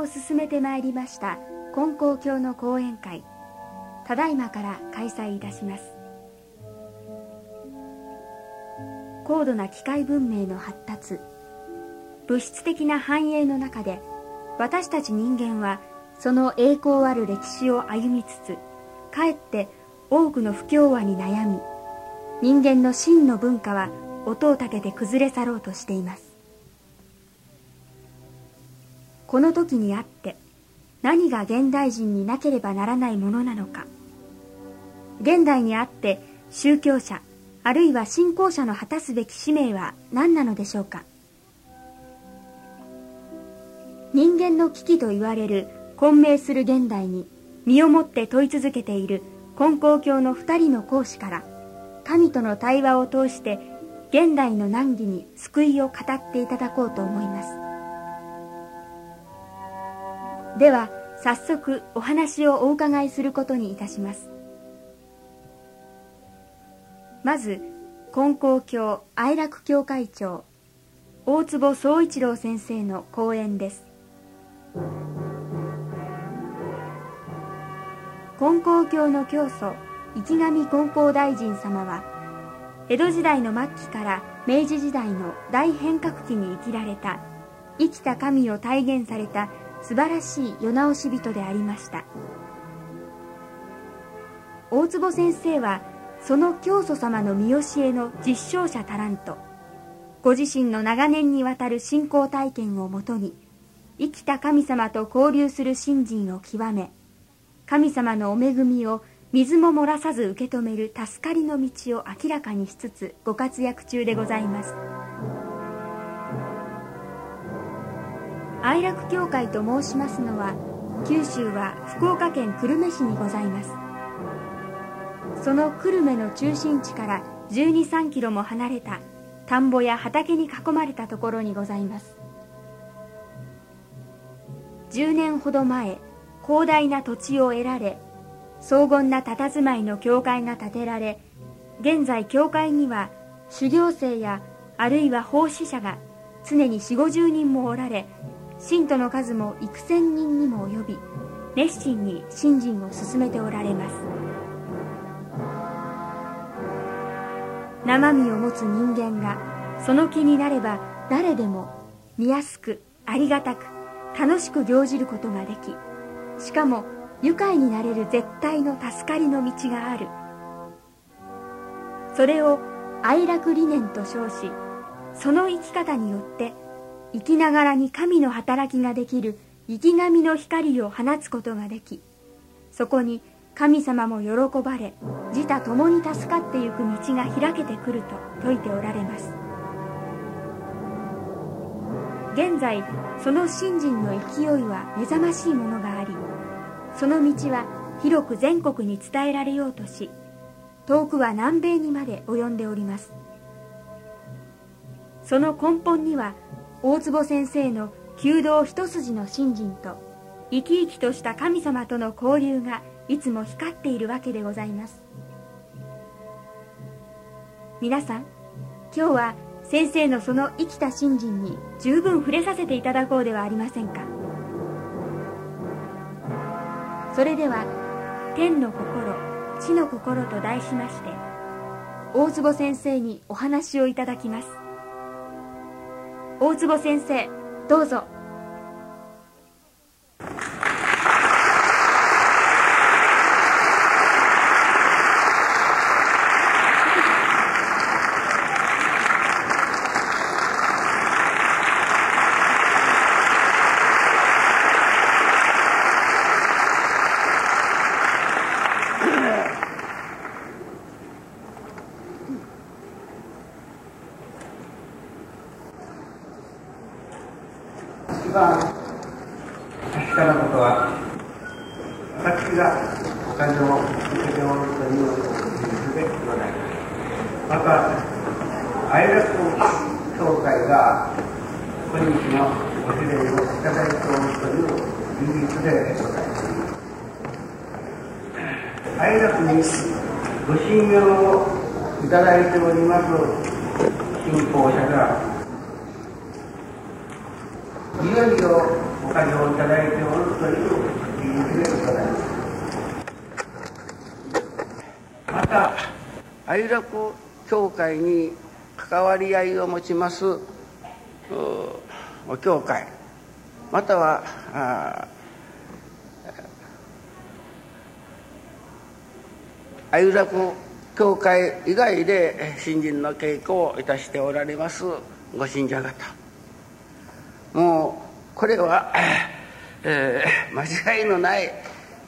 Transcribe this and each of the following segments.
を進めてまいりました金光教の講演会。ただいまから開催いたします。高度な機械文明の発達物質的な繁栄の中で私たち人間はその栄光ある歴史を歩みつつかえって多くの不協和に悩み人間の真の文化は音を立てて崩れ去ろうとしています。この時にあって何が現代人になければならないものなのか。現代にあって宗教者あるいは信仰者の果たすべき使命は何なのでしょうか。人間の危機と言われる混迷する現代に身をもって問い続けている金光教の二人の講師から神との対話を通して現代の難儀に救いを語っていただこうと思います。では早速お話をお伺いすることにいたします。まず金光教愛楽教会長大坪宗一郎先生の講演です。金光教の教祖池上金光大臣様は江戸時代の末期から明治時代の大変革期に生きられた生きた神を体現された素晴らしい世直し人でありました。大坪先生はその教祖様の見教えの実証者たらんとご自身の長年にわたる信仰体験をもとに生きた神様と交流する信心を極め神様のお恵みを水も漏らさず受け止める助かりの道を明らかにしつつご活躍中でございます。愛楽教会と申しますのは九州は福岡県久留米市にございます。その久留米の中心地から1 2 3キロも離れた田んぼや畑に囲まれたところにございます。10年ほど前広大な土地を得られ荘厳な佇まいの教会が建てられ現在教会には修行生やあるいは奉仕者が常に4 5 0人もおられ信徒の数も幾千人にも及び熱心に信心を進めておられます。生身を持つ人間がその気になれば誰でも見やすくありがたく楽しく行じることができしかも愉快になれる絶対の助かりの道がある。それを愛楽理念と称しその生き方によって生きながらに神の働きができる生き神の光を放つことができそこに神様も喜ばれ自他共に助かってゆく道が開けてくると説いておられます。現在その信心の勢いは目覚ましいものがありその道は広く全国に伝えられようとし遠くは南米にまで及んでおります。その根本には大坪先生の弓道一筋の信心と生き生きとした神様との交流がいつも光っているわけでございます。皆さん今日は先生のその生きた信心に十分触れさせていただこうではありませんか？それでは「天の心地の心」と題しまして大坪先生にお話をいただきます。大坪先生どうぞ一番確かなことは私がお金を受けておるという事実でございますまた愛楽協会が今日のご指令をいただいておるという事実でございます愛楽にご信用をいただいております信仰者がいよいよお金を頂ただいておるという理由でございますまた愛楽教会に関わり合いを持ちますお教会。または愛楽教会以外で新人の稽古をいたしておられますご信者方。もうこれは、えー、間違いのない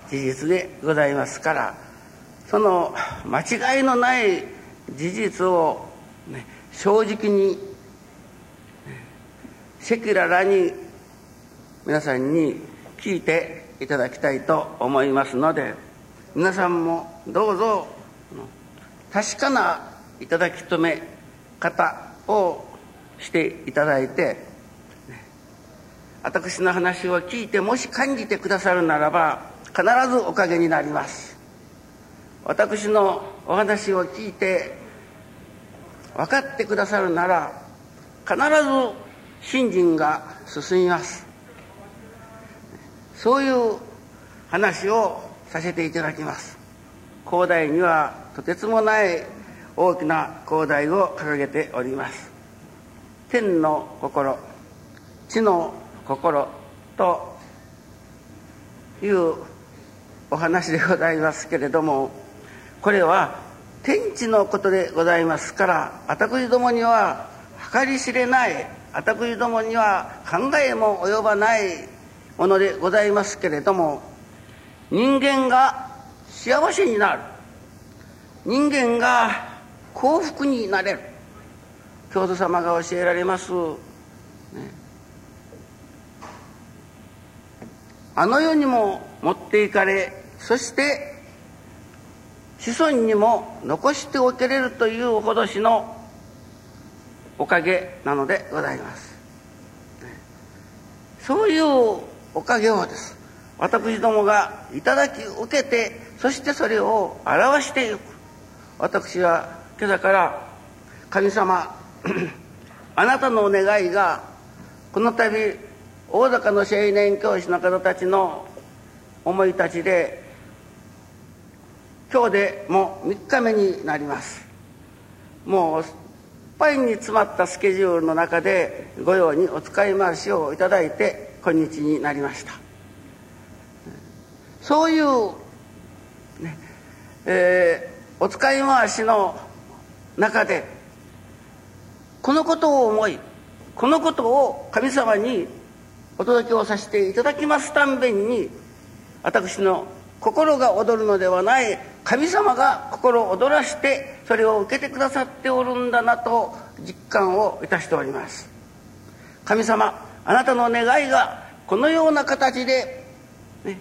事実でございますからその間違いのない事実を、ね、正直に赤裸々に皆さんに聞いていただきたいと思いますので皆さんもどうぞ確かないただき止め方をしていただいて私の話を聞いてもし感じてくださるならば必ずおかげになります。私のお話を聞いて分かってくださるなら必ず信心が進みます。そういう話をさせていただきます。広大にはとてつもない大きな広大を掲げております。天の心地の心というお話でございますけれどもこれは天地のことでございますから私どもには計り知れない私どもには考えも及ばないものでございますけれども人間が幸せになる。人間が幸福になれる。教祖様が教えられます、ね、あの世にも持っていかれそして子孫にも残しておけれるというほどしのおかげなのでございます。そういうおかげをです。私どもがいただき受けてそしてそれを表していく。私は今朝から神様 あなたのお願いがこの度大阪の青年教師の方たちの思いたちで今日でもう3日目になります。もういっぱいに詰まったスケジュールの中で御用にお使い回しをいただいて今日になりました。そういう、ねえー、お使い回しの中でこのことを思いこのことを神様にお届けをさせていただきますたんびに私の心が躍るのではない神様が心を躍らしてそれを受けてくださっておるんだなと実感をいたしております。神様あなたの願いがこのような形で、ね、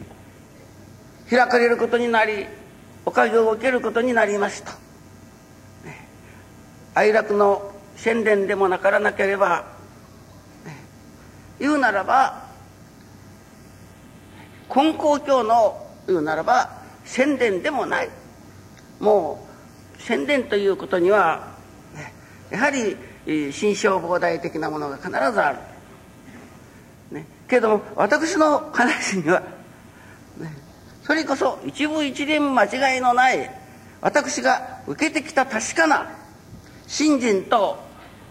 開かれることになりおかげを受けることになりました、ね、哀楽の宣伝でもなからなければ言うならば根高教の言うならば宣伝でもない。もう宣伝ということには、ね、やはり心象膨大的なものが必ずある。ね、けども私の話には、ね、それこそ一部一連間違いのない私が受けてきた確かな信心と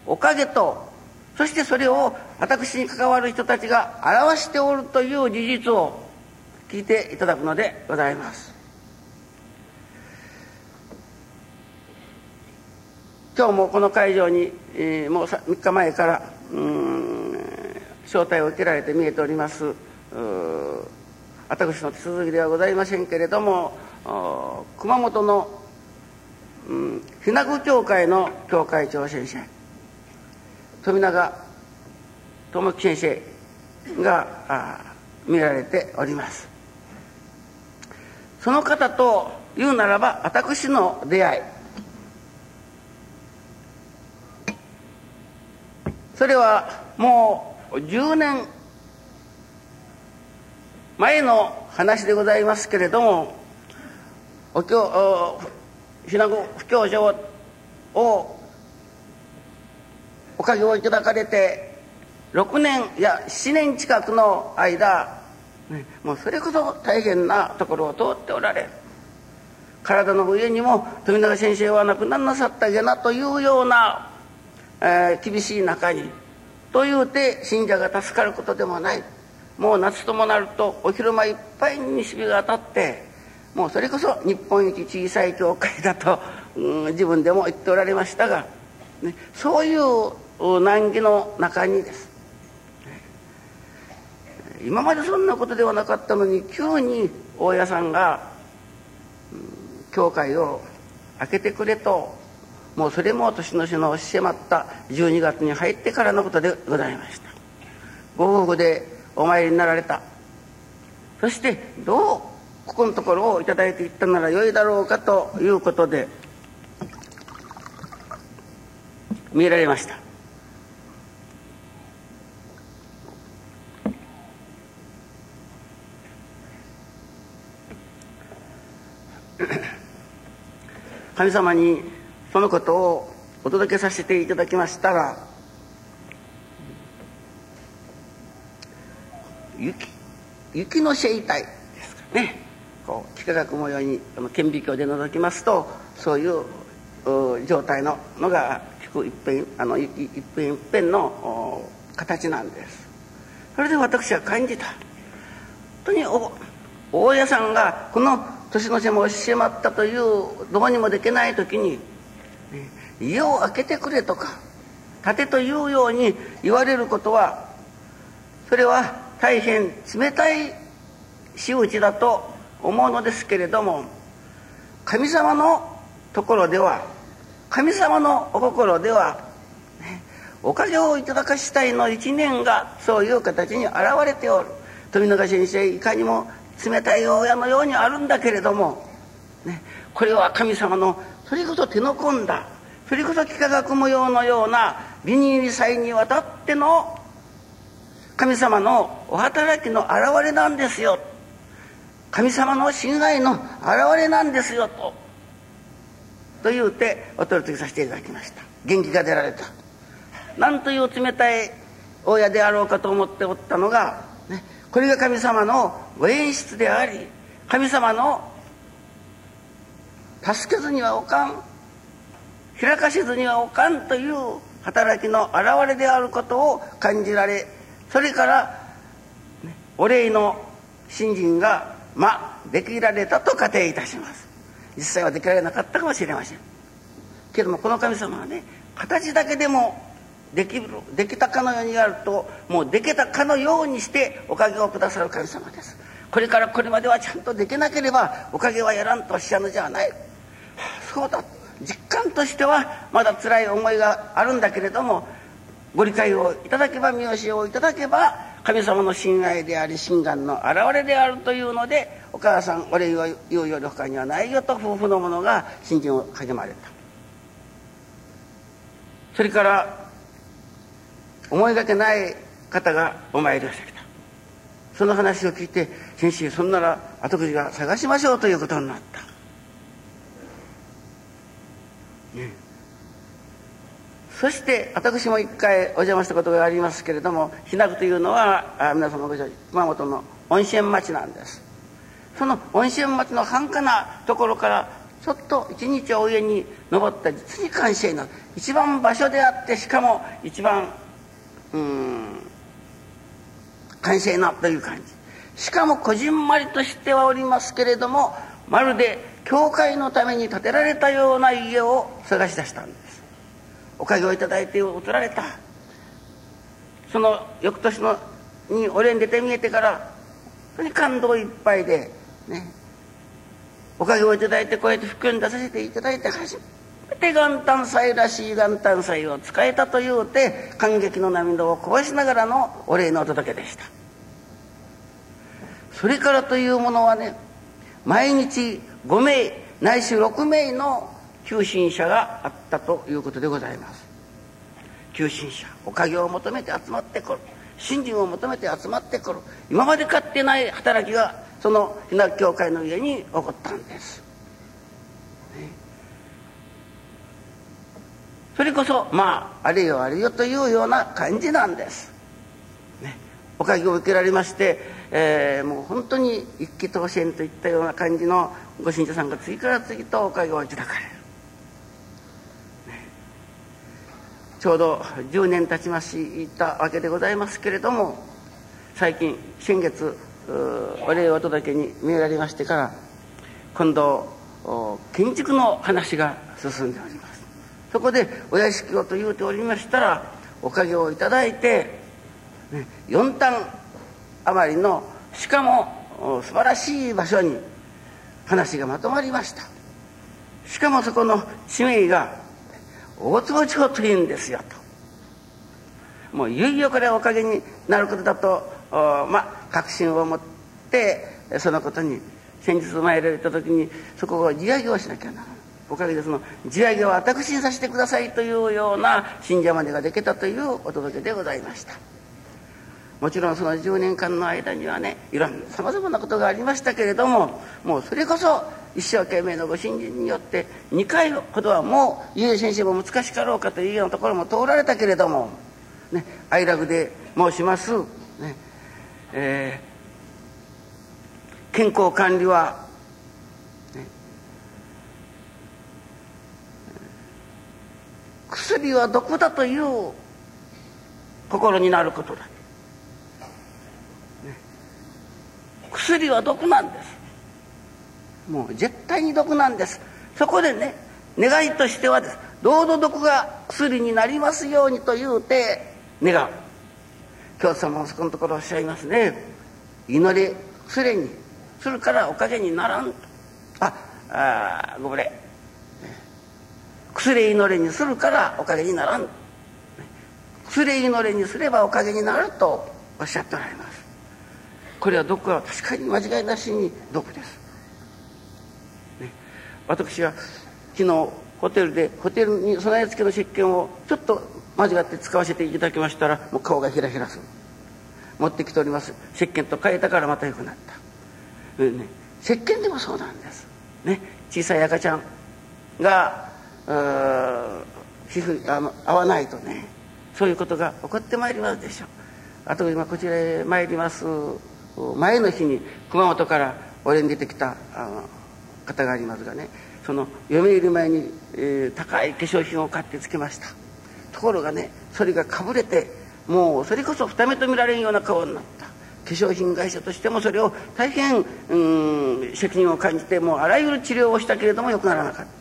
おかげとそしてそれを私に関わる人たちが表しておるという事実を聞いていただくのでございます今日もこの会場に、えー、もう3日前から招待を受けられて見えております私の手続きではございませんけれども熊本の、うん、日名具協会の協会長先生富永智樹先生が見られております。その方と言うならば私の出会いそれはもう10年前の話でございますけれどもお経ひなご不教書をおかげをいただかれて6年いや7年近くの間、もうそれこそ大変なところを通っておられる体の上にも富永先生は亡くなりなさったげなというような、えー、厳しい中にというて信者が助かることでもない。もう夏ともなるとお昼間いっぱいに西日が当たってもうそれこそ日本一小さい教会だと、うん、自分でも言っておられましたが、ね、そういう難儀の中にです。今までそんなことではなかったのに急に大家さんが、うん、教会を開けてくれともうそれも年の瀬の迫った12月に入ってからのことでございました。ご夫婦でお参りになられた。そしてどうここのところを頂いていったならよいだろうかということで見られました。神様にそのことをお届けさせていただきましたら雪雪のシェイタイですかね。こう幾何学模様に顕微鏡で覗きますとそういう状態ののが菊一辺あの一辺一辺の形なんです。それで私は感じた。本当にお大家さんがこの年の瀬も押し迫ったというどうにもできない時に、家を開けてくれとか建てというように言われることはそれは大変冷たい仕打ちだと思うのですけれども神様のところでは神様のお心では、おかげをいただかしたいの一年がそういう形に現れておる。富永先生いかにも冷たい親のようにあるんだけれども、ね、これは神様のそれこそ手の込んだそれこそ幾何学模様のようなビニール祭にわたっての神様のお働きの現れなんですよ神様の信頼の現れなんですよと。と言うてお取り次ぎさせていただきました。元気が出られた。なんという冷たい親であろうかと思っておったのが、ね、これが神様のご演出であり神様の助けずにはおかん開かしずにはおかんという働きの表れであることを感じられそれから、お礼の信心がまあできられたと仮定いたします。実際はできられなかったかもしれません。けどもこの神様はね形だけでもできるできたかのようにやるともうできたかのようにしておかげをくださる神様です。これからこれまではちゃんとできなければおかげはやらんとおっしゃるのじゃない、そうだ。実感としてはまだ辛い思いがあるんだけれどもご理解をいただけば見教えをいただけば神様の信愛であり心願の表れであるというのでお母さんお礼を言うより他にはないよと夫婦の者が信心を励まれた。それから思いがけない方がお参りをしてきた。その話を聞いて先生そんなら後口が探しましょうということになった、ね、そして私も一回お邪魔したことがありますけれども日名区というのはあ皆様ご存知熊本の温泉町なんです。その温泉町の繁華なところからちょっと一日お上に登った実に感謝の一番場所であってしかも一番うん完成なという感じ。しかもこじんまりとしてはおりますけれどもまるで教会のために建てられたような家を探し出したんです。おかげをいただいて移られた。その翌年のに俺に出て見えてから本当に感動いっぱいでね。おかげをいただいてこうやって福音出させていただいて初めて元旦祭らしい元旦祭を使えたというて感激の涙をこぼしながらのお礼のお届けでした。それからというものはね毎日5名ないし6名の求心者があったということでございます。求心者おかげを求めて集まってくる。信心を求めて集まってくる。今まで勝ってない働きがその日向教会の家に起こったんです。それこそまああれよあれよというような感じなんです。ね、おかげを受けられましてえー、もう本当に一気当選といったような感じのご信者さんが次から次とおかげをいただかれる、ちょうど10年経ちましたわけでございますけれども最近先月お礼をお届けに見られましてから今度建築の話が進んでおります。そこでお屋敷をと言うておりましたらおかげをいただいて、ね、4単余りのしかも素晴らしい場所に話がまとまりました。しかもそこの地名が大坪町というんですよと。もういよいよこれはおかげになることだとまあ確信を持ってそのことに先日参られた時にそこを地上げをしなきゃならないおかげでその地上げを私にさせてくださいというような信者までができたというお届けでございました。もちろんその10年間の間にはねいろんなさまざまなことがありましたけれどももうそれこそ一生懸命のご信心によって2回ほどはもうゆえ先生も難しかろうかというようなところも通られたけれども、ね、愛楽で申します、ねえー、健康管理は、ね、薬は毒だという心になることだ。薬は毒なんです。もう絶対に毒なんです。そこでね願いとしてはです。どうぞ毒が薬になりますようにと言うて願う。京都様もそこのところおっしゃいますね。祈り薬にするからおかげにならんと。ああごめん。薬祈りにするからおかげにならん。薬祈りにすればおかげになるとおっしゃっておられます。これは毒は確かに間違いなしに毒です、ね、私は昨日ホテルでホテルに備え付けの石鹸をちょっと間違って使わせていただきましたらもう顔がひらひらする。持ってきております。石鹸と変えたからまた良くなった、ね、石鹸でもそうなんです、ね、小さい赤ちゃんが皮膚あの合わないとねそういうことが起こってまいりますでしょう。あと今こちらへ参ります。前の日に熊本から俺に出てきたあの方がありますがねその嫁入り前に、えー、高い化粧品を買ってつけました。ところがねそれがかぶれてもうそれこそ二目と見られんような顔になった。化粧品会社としてもそれを大変うん責任を感じてもうあらゆる治療をしたけれどもよくならなかった。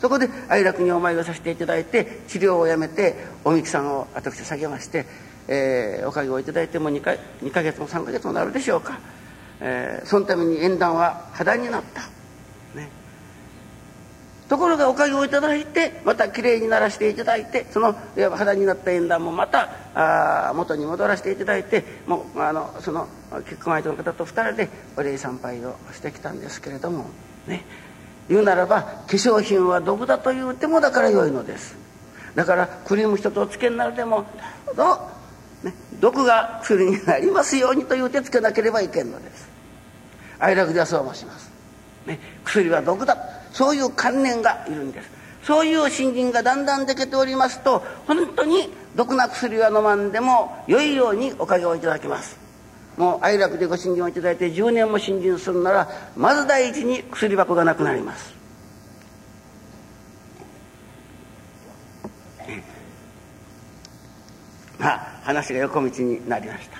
そこで愛楽にお参りをさせていただいて治療をやめておみきさんを私下げましてえー、おかげをいただいても 2, か2ヶ月も3ヶ月もなるでしょうか、えー、そのために縁談は破談になった、ね、ところがおかげをいただいてまたきれいにならしていただいてそのいわば破談になった縁談もまたあ元に戻らせていただいてもうあのその結婚相手の方と2人でお礼参拝をしてきたんですけれどもね。言うならば化粧品は毒だと言うてもだから良いのです。だからクリーム一つおつけになるでもどうね、毒が薬になりますようにという手つけなければいけんのです。愛楽ではそう申します、ね、薬は毒だ。そういう観念がいるんです。そういう信心がだんだんできておりますと本当に毒な薬は飲まんでも良いようにおかげをいただきます。もう愛楽でご信心をいただいて10年も信心するならまず第一に薬箱がなくなります。まあ話が横道になりました、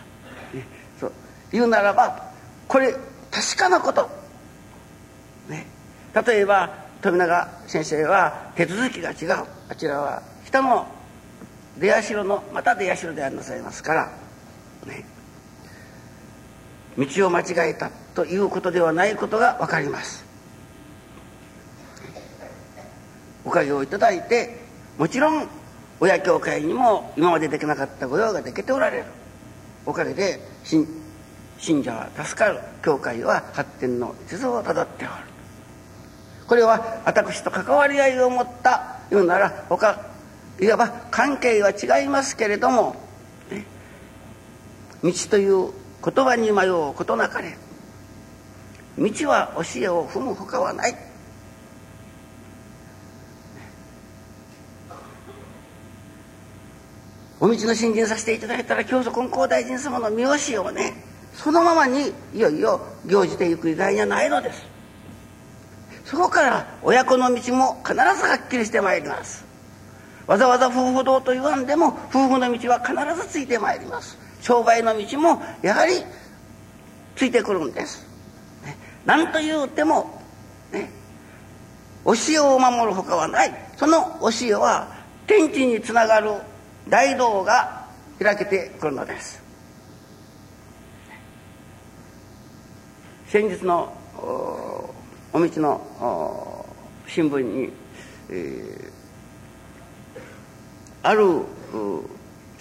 ね、そう。言うならばこれ確かなこと、ね、例えば富永先生は手続きが違う。あちらは北の出社のまた出社でありなさいますから、ね、道を間違えたということではないことが分かります。おかげをいただいてもちろん親教会にも今までできなかった御用ができておられる。おかげで信者は助かる教会は発展の地図をたどっておる。これは私と関わり合いを持った言うなら他いわば関係は違いますけれども、道という言葉に迷うことなかれ。道は教えを踏むほかはない。お道の信心させていただいたら教祖金光大臣様の見教をねそのままにいよいよ行じていく以外にはないのです。そこから親子の道も必ずはっきりしてまいります。わざわざ夫婦道と言わんでも夫婦の道は必ずついてまいります。商売の道もやはりついてくるんです、ね、何と言うてもね教えを守るほかはない。その教えは天地につながる大道が開けてくるのです。先日のお道の新聞に、えー、ある青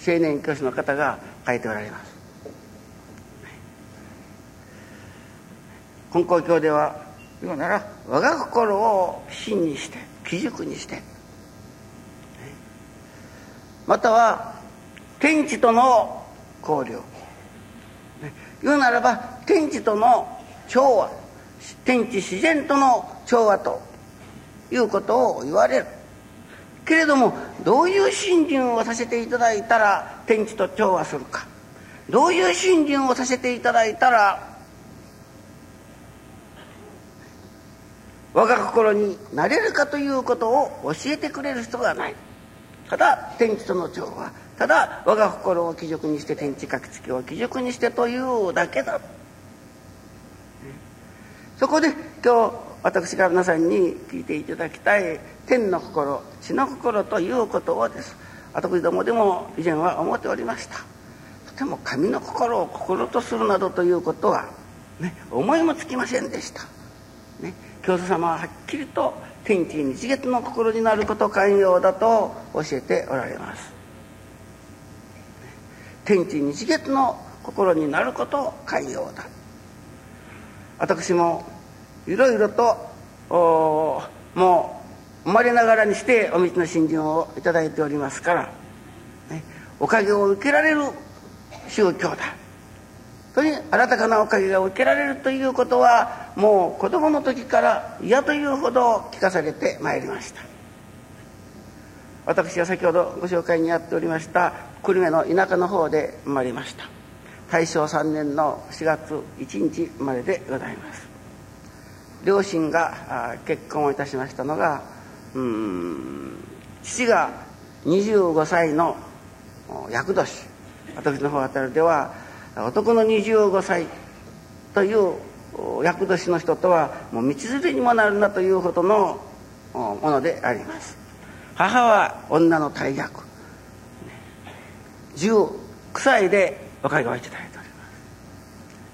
年教師の方が書いておられます。金光教では言うなら我が心を真にして基軸にしてまたは天地との交流。言うならば天地との調和。天地自然との調和ということを言われる。けれどもどういう信心をさせていただいたら天地と調和するか。どういう信心をさせていただいたら我が心になれるかということを教えてくれる人がない。ただ天地との調和。ただ我が心を基軸にして天地書きつけを基軸にしてというだけだ。そこで今日私が皆さんに聞いていただきたい天の心地の心ということをです。私どもでも以前は思っておりました。とても神の心を心とするなどということは、ね、思いもつきませんでした、ね、教祖様ははっきりと天地日月の心になること寛容だと教えておられます。天地日月の心になること寛容だ。私もいろいろともう生まれながらにしてお道の信心を頂いておりますから、ね、おかげを受けられる宗教だ。とに新たかなおかげが受けられるということはもう子供の時から嫌というほど聞かされてまいりました。私は先ほどご紹介にやっておりました久留米の田舎の方で生まれました。大正3年の4月1日生まれでございます。両親が結婚をいたしましたのがうん父が25歳の厄年私の方あたりでは男の25歳という厄年の人とはもう道連れにもなるなというほどのものであります。母は女の大役。19歳でお会いをいただいております。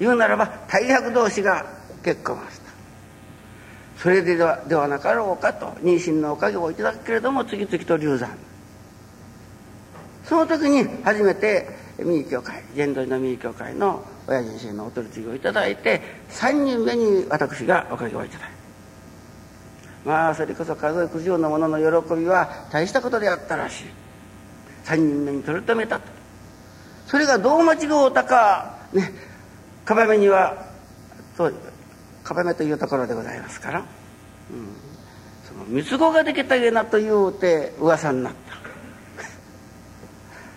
言うならば大役同士が結婚をした。それではではなかろうかと妊娠のおかげをいただくけれども次々と流産。その時に初めて三重教会玄道の三重教会の親人生のお取り次ぎをいただいて3人目に私がおかげをいただいた。まあそれこそ数えくじようなもの喜びは大したことであったらしい。3人目に取り留めたと。それがどう間違うたかねかばめにはそうかばめというところでございますから、うん、その三つ子ができたげなというて噂になった。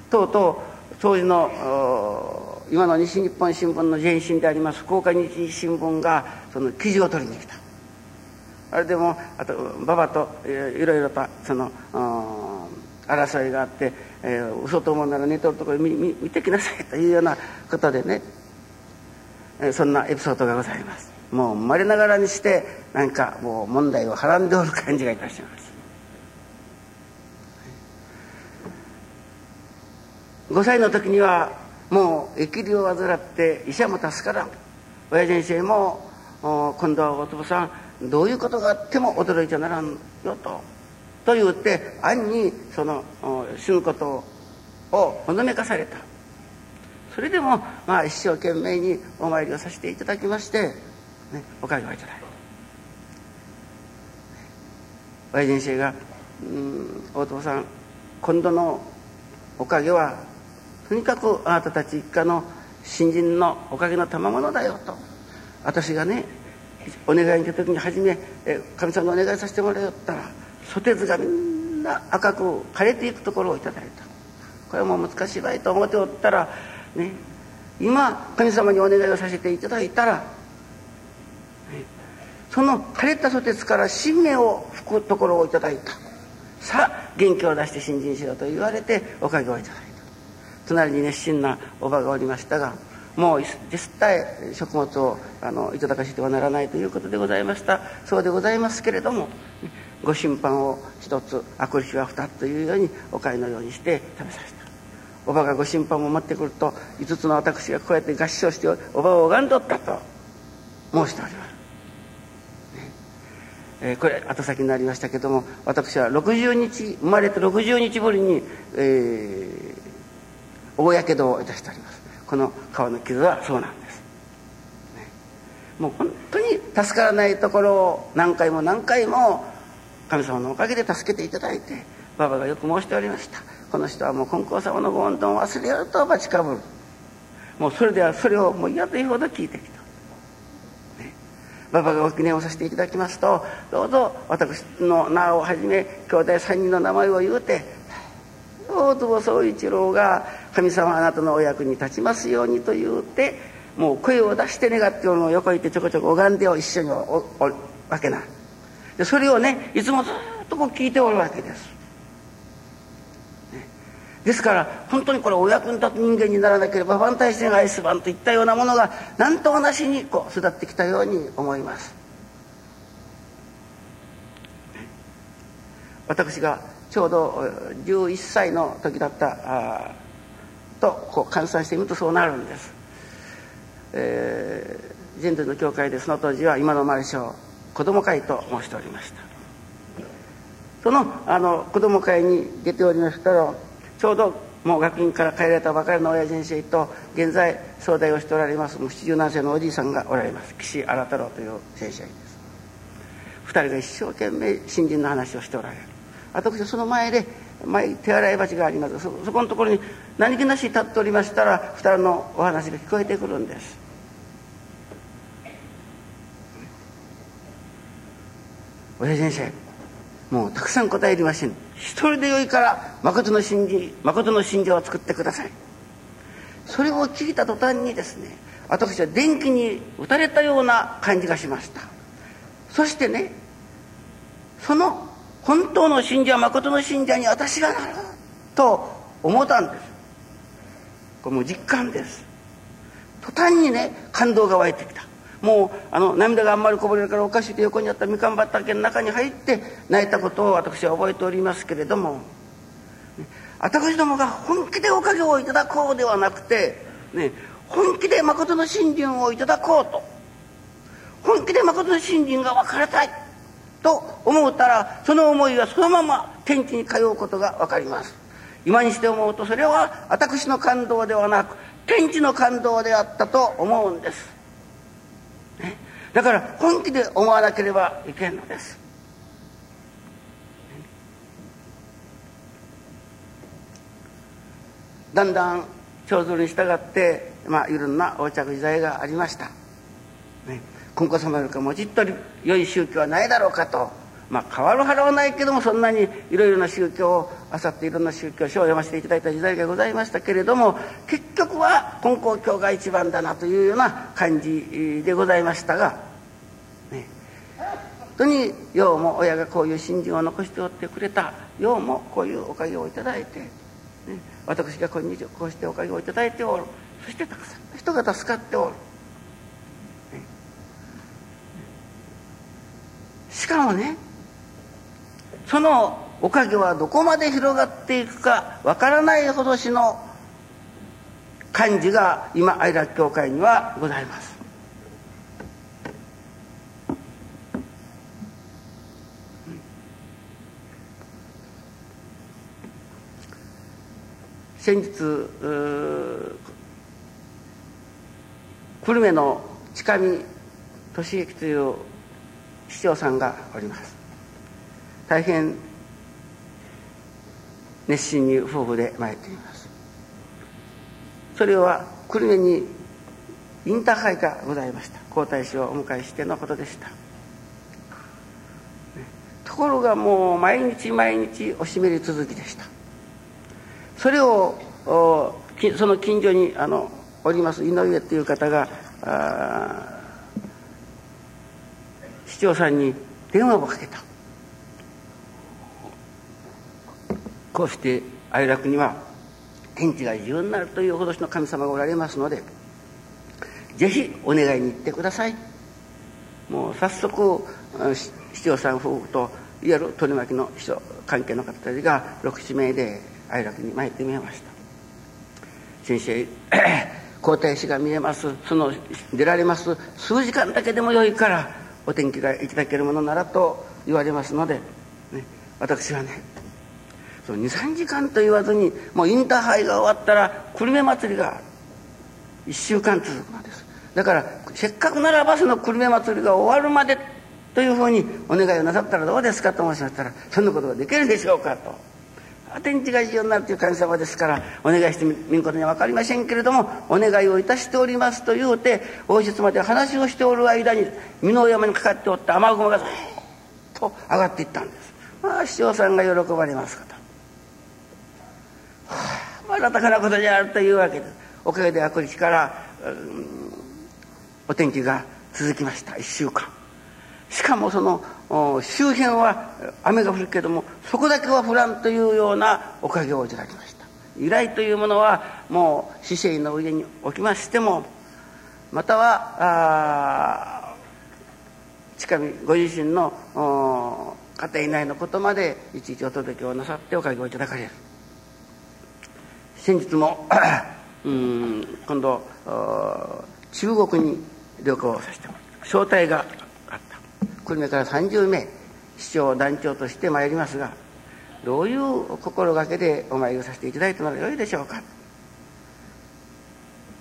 とうとう当時の今の西日本新聞の前身であります福岡日新聞がその記事を取りに来た。あれでもあと馬場といろいろとその争いがあって、えー、嘘と思うなら寝とるところ見見見てきなさいというようなことでね、えー、そんなエピソードがございます。もう生まれながらにして何かもう問題をはらんでおる感じがいたします。5歳の時にはもう疫病を患って医者も助からん。親先生も今度はお父さんどういうことがあっても驚いちゃならんよと。と言って暗にその死ぬことをほのめかされた。それでもまあ一生懸命にお参りをさせていただきまして、ね、おかげをいただいた。親先生が「うんお父さん今度のおかげはとにかくあなたたち一家の新人のおかげの賜物だよと。私がねお願いに行った時に初め神様にお願いさせてもらったらソテツがみんな赤く枯れていくところをいただいた。これはもう難しい場合と思っておったらね今神様にお願いをさせていただいたらその枯れたソテツから新芽を吹くところをいただいた。さあ元気を出して新人しろと言われておかげをいただいた。隣に熱心なおばがおりましたがもう絶対食物をあのいただかせてはならないということでございました。そうでございますけれどもご審判を一つあくる日は二つというようにおかゆのようにして食べさせた。おばがご審判を持ってくると5つの私がこうやって合唱しておばを拝んどったと申しております、ね。えー、これ後先になりましたけども私は60日生まれて60日ぶりに、えー、大やけどをいたしております。この顔の傷はそうなんです、ね、もう本当に助からないところを何回も何回も神様のおかげで助けていただいて馬場がよく申しておりました。この人はもう金光様のご恩とを忘れようとばちかぶる。もうそれではそれをもう嫌というほど聞いてきた。馬場がご記念をさせていただきますとどうぞ私の名をはじめ兄弟3人の名前を言うて大坪宗一郎が神様あなたのお役に立ちますようにと言うてもう声を出して願っておるのを横行ってちょこちょこ拝んでを一緒におおわけなでそれをねいつもずっとこう聞いておるわけです。ですから本当にこれお役に立つ人間にならなければ万体戦アイスバンといったようなものが何と同じにこう育ってきたように思います。私がちょうど11歳の時だったとこう換算してみるとそうなるんです。えー、人類の教会でその当時は今の丸章子供会と申しておりました。そのあの子供会に出ておりましたらちょうどもう学院から帰られたばかりの親先生と現在総代をしておられますもう77歳のおじいさんがおられます。岸新太郎という先生です。二人が一生懸命新人の話をしておられる。私はその前で前手洗い鉢があります。そそこのところに何気なし立っておりましたら二人のお話が聞こえてくるんです。親先生もうたくさん答えりません。一人でよいから誠の信じ誠の信条を作ってください。それを聞いた途端にですね私は電気に打たれたような感じがしました。そしてねその本当の信者誠の信者に私がなると思ったんです。これもう実感です途端にね感動が湧いてきた。もうあの涙があんまりこぼれるからおかしいと横にあったみかん畑の中に入って泣いたことを私は覚えておりますけれども。私どもが本気でおかげをいただこうではなくて、ね、本気で誠の信心をいただこうと。本気で誠の信心が別れたい。と思うたらその思いはそのまま天地に通うことが分かります。今にして思うとそれは私の感動ではなく天地の感動であったと思うんです。だから本気で思わなければいけんのです。だんだん長寿に従って、まあ、いろんな横着時代がありました。ね、金庫様よりかもじっと良い宗教はないだろうかと、まあ、変わるはらはないけどもそんなにいろいろな宗教をあさっていろんな宗教書を読ませていただいた時代がございましたけれども結局は金光教が一番だなというような感じでございましたが本当にようも親がこういう信心を残しておってくれたようもこういうおかげをいただいて、ね、私が今日こうしておかげをいただいておる。そしてたくさんの人が助かっておる、しかもねそのおかげはどこまで広がっていくかわからないほどしの感じが今愛楽教会にはございます。先日久留米の近見俊之という市長さんがおります。大変熱心に夫婦で参っています。それは久留米にインターハイがございました。皇太子をお迎えしてのことでした。ところがもう毎日毎日おしめり続きでした。それをその近所にあのおります井上という方があ市長さんに電話をかけた。こうして哀楽には天地が自由になるというほどしの神様がおられますのでぜひお願いに行ってください。もう早速市長さん夫婦といわゆる取り巻きの秘書関係の方たちが67名で哀楽に参ってみました。先生 皇太子が見えます。その出られます。数時間だけでもよいからお天気がいただけるものならと言われますので、ね、私はね23時間と言わずにもうインターハイが終わったら久留米祭りが1週間続くのです。だからせっかくならばその久留米祭りが終わるまでというふうにお願いをなさったらどうですかと申しましたらそんなことができるでしょうかと。天地が重要になるという神様ですからお願いしてみることには分かりませんけれどもお願いをいたしておりますと言うて王室まで話をしておる間に美濃山にかかっておった雨雲がずっと上がっていったんです。まあ市長さんが喜ばれますかと。まあ、たかなことであるというわけですおかげで悪日から、うん、お天気が続きました。1週間。しかもその周辺は雨が降るけれどもそこだけは降らんというようなおかげをいただきました。依頼というものはもう死生の上におきましてもまたは近見ご自身の家庭内のことまでいちいちお届けをなさっておかげをいただかれる。先日も うん今度中国に旅行をさせてもらった。招待があった久留米から30名市長団長として参りますがどういう心がけでお参りをさせていただいたのがよいでしょうか。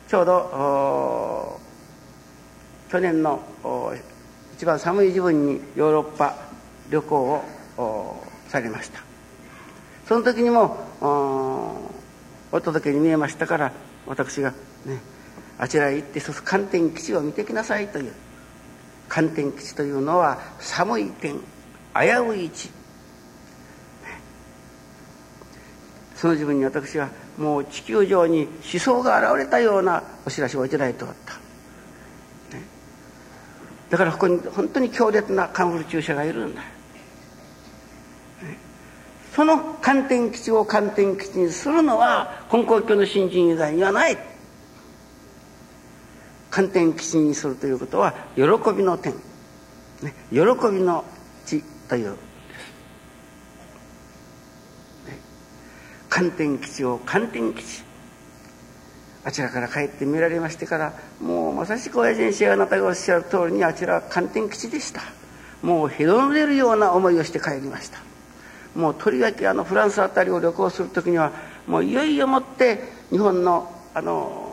ちょうど去年の一番寒い時分にヨーロッパ旅行をされました。その時にもお届けに見えましたから私がねあちらへ行ってその寒天基地を見てきなさいという寒天基地というのは寒い天危うい地。その自分に私はもう地球上に思想が現れたようなお知らせをいただいておった、ね、だからここに本当に強烈なカンフル注射がいるんだ。その寒天基地を寒天基地にするのは根高教の新人以外にはない。寒天基地にするということは喜びの天、ね、喜びの地という。寒天基地を寒天基地。あちらから帰って見られましてからもうまさしく親父先生あなたがおっしゃる通りにあちらは寒天基地でした。もうへどれるような思いをして帰りました。もうとりわけあのフランスあたりを旅行する時にはもういよいよもって日本のあの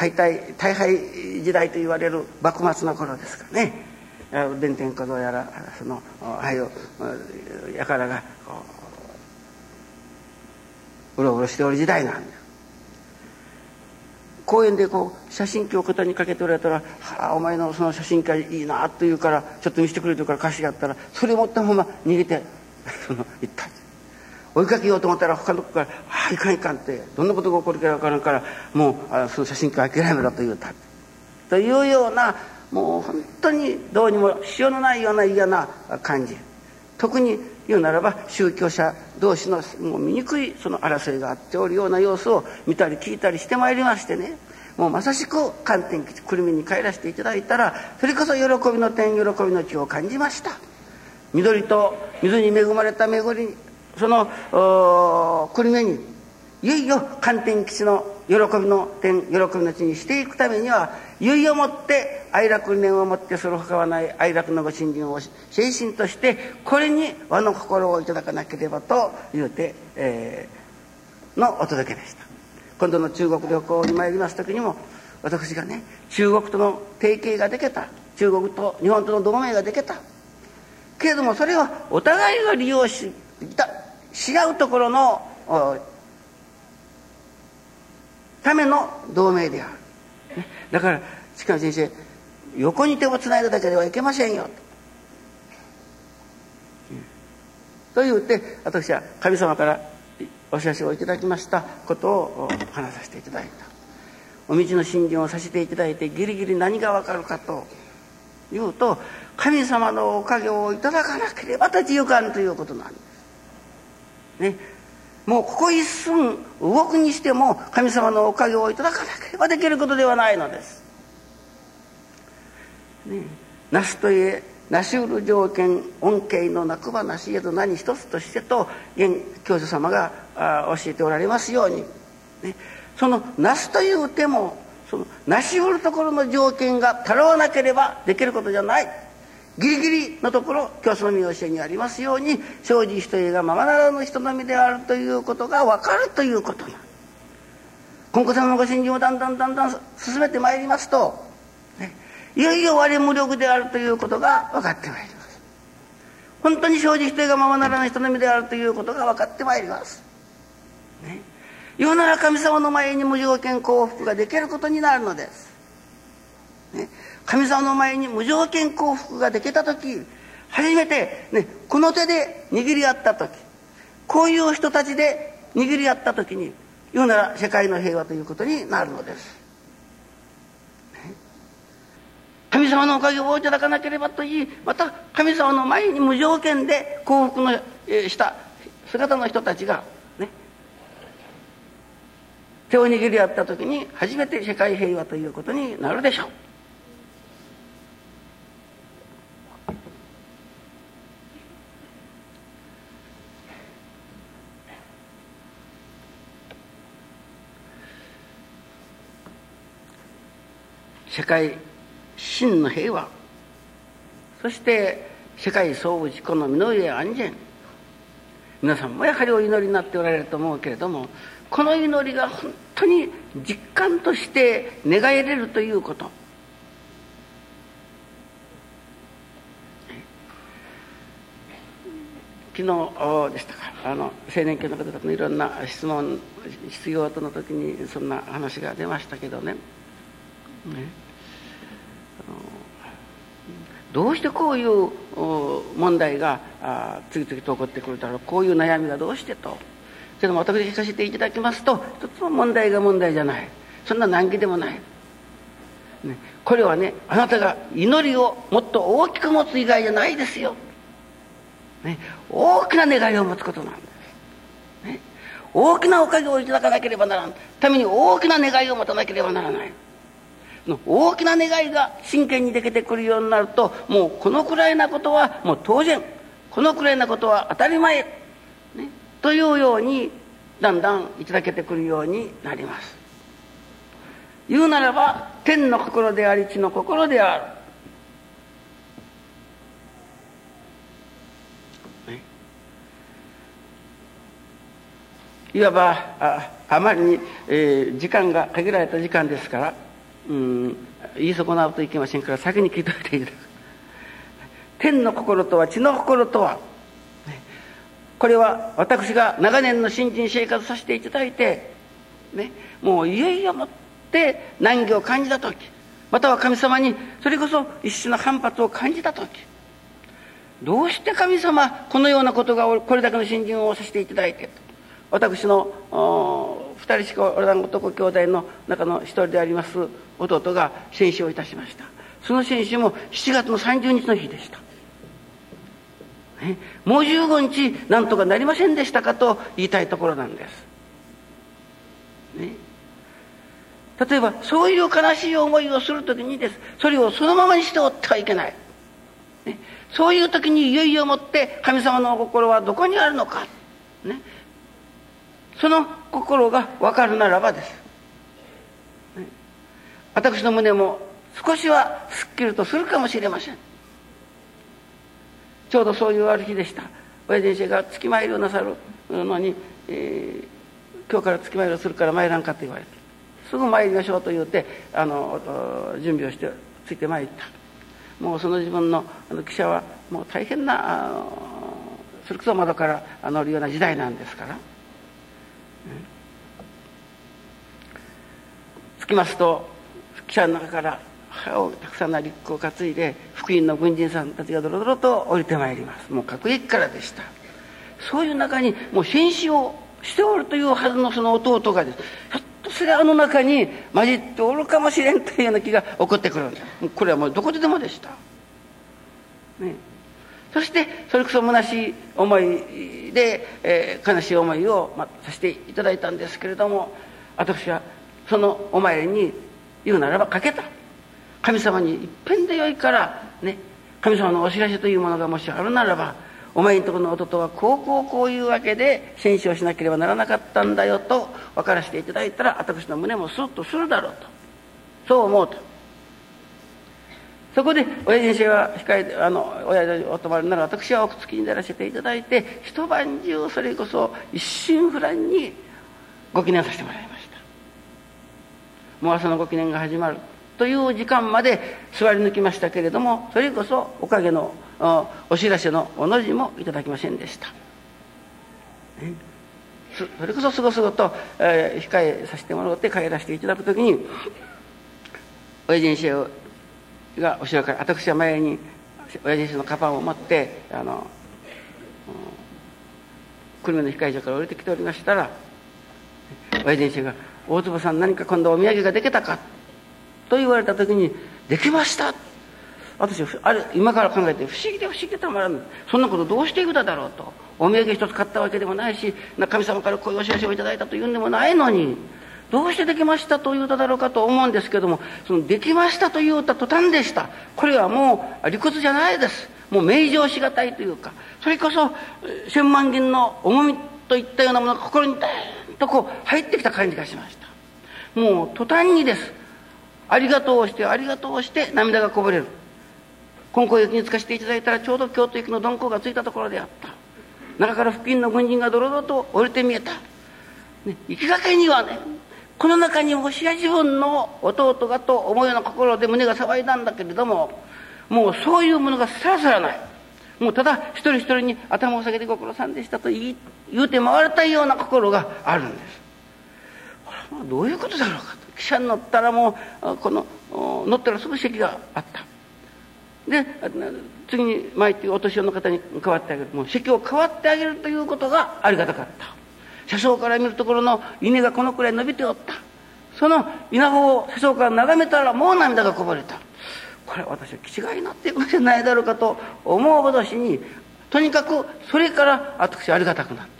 敗退大敗時代と言われる幕末の頃ですかね。弁天小僧やらそのああいう輩がこううろうろしておる時代なんです公園でこう写真機を肩にかけておられたら「はあお前のその写真機いいな」と言うから「ちょっと見せてくれ」と言うから歌詞があったらそれ持ったまま逃げてその行った。追いかけようと思ったら他の子から「ああいかんいかん」ってどんなことが起こるか分からんからもうあその写真機諦めろと言うたというようなもう本当にどうにもしようのないような嫌な感じ特に言うならば宗教者同士のもう醜いその争いがあっておるような様子を見たり聞いたりしてまいりましてね。もうまさしく観点基地久留米に帰らせていただいたらそれこそ喜びの点喜びの地を感じました。緑と水に恵まれた巡りその久留米にいよいよ観点基地の喜びの点喜びの地にしていくためにはいよいよもって愛楽念をもってその他はない愛楽のご信心を精神としてこれに和の心をいただかなければと言うて、えー、のお届けでした。今度の中国旅行に参ります時にも私がね中国との提携ができた中国と日本との同盟ができた。けれどもそれはお互いが利用しし合うところのための同盟である、ね、だから近先生横に手をつないだだけではいけませんよ。と。と言って私は神様からお知らせをいただきました。ことを話させていただいた。お道の信心をさせていただいてギリギリ何がわかるかと。いうと神様のおかげをいただかなければ立ち行かんということなんです。ね、もうここ一寸動くにしても神様のおかげをいただかなければできることではないのです。ね、なすといえなしうる条件恩恵のなくばなしえど何一つとしてと現教授様が教えておられますように、ね、そのなすという手もそのなしうるところの条件がたらわなければできることじゃない。ギリギリのところ教祖の見教えにありますように生じ人がままならぬ人のみであるということが分かるということな今後様のご信心をだんだんだんだん進めてまいりますと、ね、いよいよ我無力であるということが分かってまいります。本当に生じ人がままならぬ人のみであるということが分かってまいります、ね、言うなら神様の前に無条件幸福ができることになるのです、ね、神様の前に無条件幸福ができた時初めて、ね、この手で握り合った時こういう人たちで握り合った時に言うなら世界の平和ということになるのです。神様のおかげをいただかなければといいまた神様の前に無条件で幸福のした姿の人たちがね手を握り合った時に初めて世界平和ということになるでしょう。世界真の平和。そして世界総打ち好みの上安全。皆さんもやはりお祈りになっておられると思うけれどもこの祈りが本当に実感として願えれるということ。昨日でしたか。あの青年教の方々のいろんな質問質疑応答の時にそんな話が出ましたけどね。ね。どうしてこういう問題が次々と起こってくるだろう。こういう悩みがどうしてと。けども私聞かせていただきますと一つも問題が問題じゃない。そんな難儀でもない、ね、これはねあなたが祈りをもっと大きく持つ以外じゃないですよ、ね、大きな願いを持つことなんです、ね、大きなおかげをいただかなければならん。ために大きな願いを持たなければならない。大きな願いが真剣にできてくるようになるともうこのくらいなことはもう当然このくらいなことは当たり前、ね、というようにだんだんいただけてくるようになります。言うならば天の心であり地の心である、いわばああまりに、えー、時間が限られた時間ですからうん言い損なうといけませんから先に聞いておいていただく天の心とは地の心とは。これは私が長年の新人生活させていただいて、ね、もういよいよもって難儀を感じた時または神様にそれこそ一種の反発を感じた時どうして神様このようなことがこれだけの新人をさせていただいて私の2人しかおらん男兄弟の中の一人であります弟が戦死をいたしました。その戦死も7月の30日の日でした、ね、もう15日なんとかなりませんでしたかと言いたいところなんです、ね、例えばそういう悲しい思いをする時にです。それをそのままにしておってはいけない、ね、そういう時にいよいよもって神様の心はどこにあるのか、ね、その心が分かるならばです、私の胸も少しはすっきりとするかもしれません。ちょうどそういうある日でした。親先生が月参りをなさるのに、えー、今日から月参りをするから参らんかと言われてすぐ参りましょうと言うてあの準備をしてついて参った。もうその自分のあの汽車はもう大変なあのそれこそ窓から乗るような時代なんですから。着きますと汽車の中から歯をたくさんのリュックを担いで福音の軍人さんたちがドロドロと降りてまいります。もう各駅からでした。そういう中にもう戦死をしておるというはずのその弟がです。ひょっとすすらあの中に混じっておるかもしれんというような気が起こってくるんだ。これはもうどこででもでした、ね、そしてそれこそ虚しい思いで、えー、悲しい思いを、まあ、させていただいたんですけれども私はそのお参りに言うならばかけた。神様に一遍でよいからね神様のお知らせというものがもしあるならばお前んとこの弟はこうこうこういうわけで戦死をしなければならなかったんだよと分からせていただいたら私の胸もスッとするだろうと。そう思うと。そこで親父先生は控えてあの親父お泊まりなら私はお付きに出らせていただいて一晩中それこそ一心不乱にご記念させてもらいましたもう朝のご記念が始まるという時間まで座り抜きましたけれどもそれこそおかげのお知らせのおの字もいただきませんでした。それこそすごすごと、えー、控えさせてもらって帰らせていただく時に親父先生が後ろから私は前に親父先生のカバンを持ってあの、久留米の控え所から降りてきておりましたら親父先生が「大坪さん何か今度お土産ができたか?」と言われた時に「できました」私あれ今から考えて不思議で不思議でたまらん。そんなことどうしていくだろうと。お土産一つ買ったわけでもないし神様からこういうお知らせをいただいたというんでもないのに。どうしてできましたと言うただろうかと思うんですけどもそのできましたと言うた途端でした。これはもう理屈じゃないです。もう名状しがたいというかそれこそ千万銀の重みといったようなものが心にダーンとこう入ってきた感じがしました。もう途端にです。ありがとうをしてありがとうをして涙がこぼれる。金光雪につかせていただいたらちょうど京都行きの鈍行がついたところであった。中から付近の軍人がドロドロと降りて見えた、ね、行きがけにはねこの中にもしや自分の弟がと思うような心で胸が騒いだんだけれどももうそういうものがさらさらない。もうただ一人一人に頭を下げてご苦労さんでしたと言うて回れたような心があるんです。どういうことだろうかと。汽車に乗ったらもうこの乗ったらすぐ席があった。で次に参ってお年寄りの方に代わってあげる。もう席を代わってあげるということがありがたかった。車窓から見るところの稲がこのくらい伸びておった。その稲穂を車窓から眺めたらもう涙がこぼれた。これ私は気違いになっていくん。じゃないだろうかと思うほどしにとにかくそれから私ありがたくなった。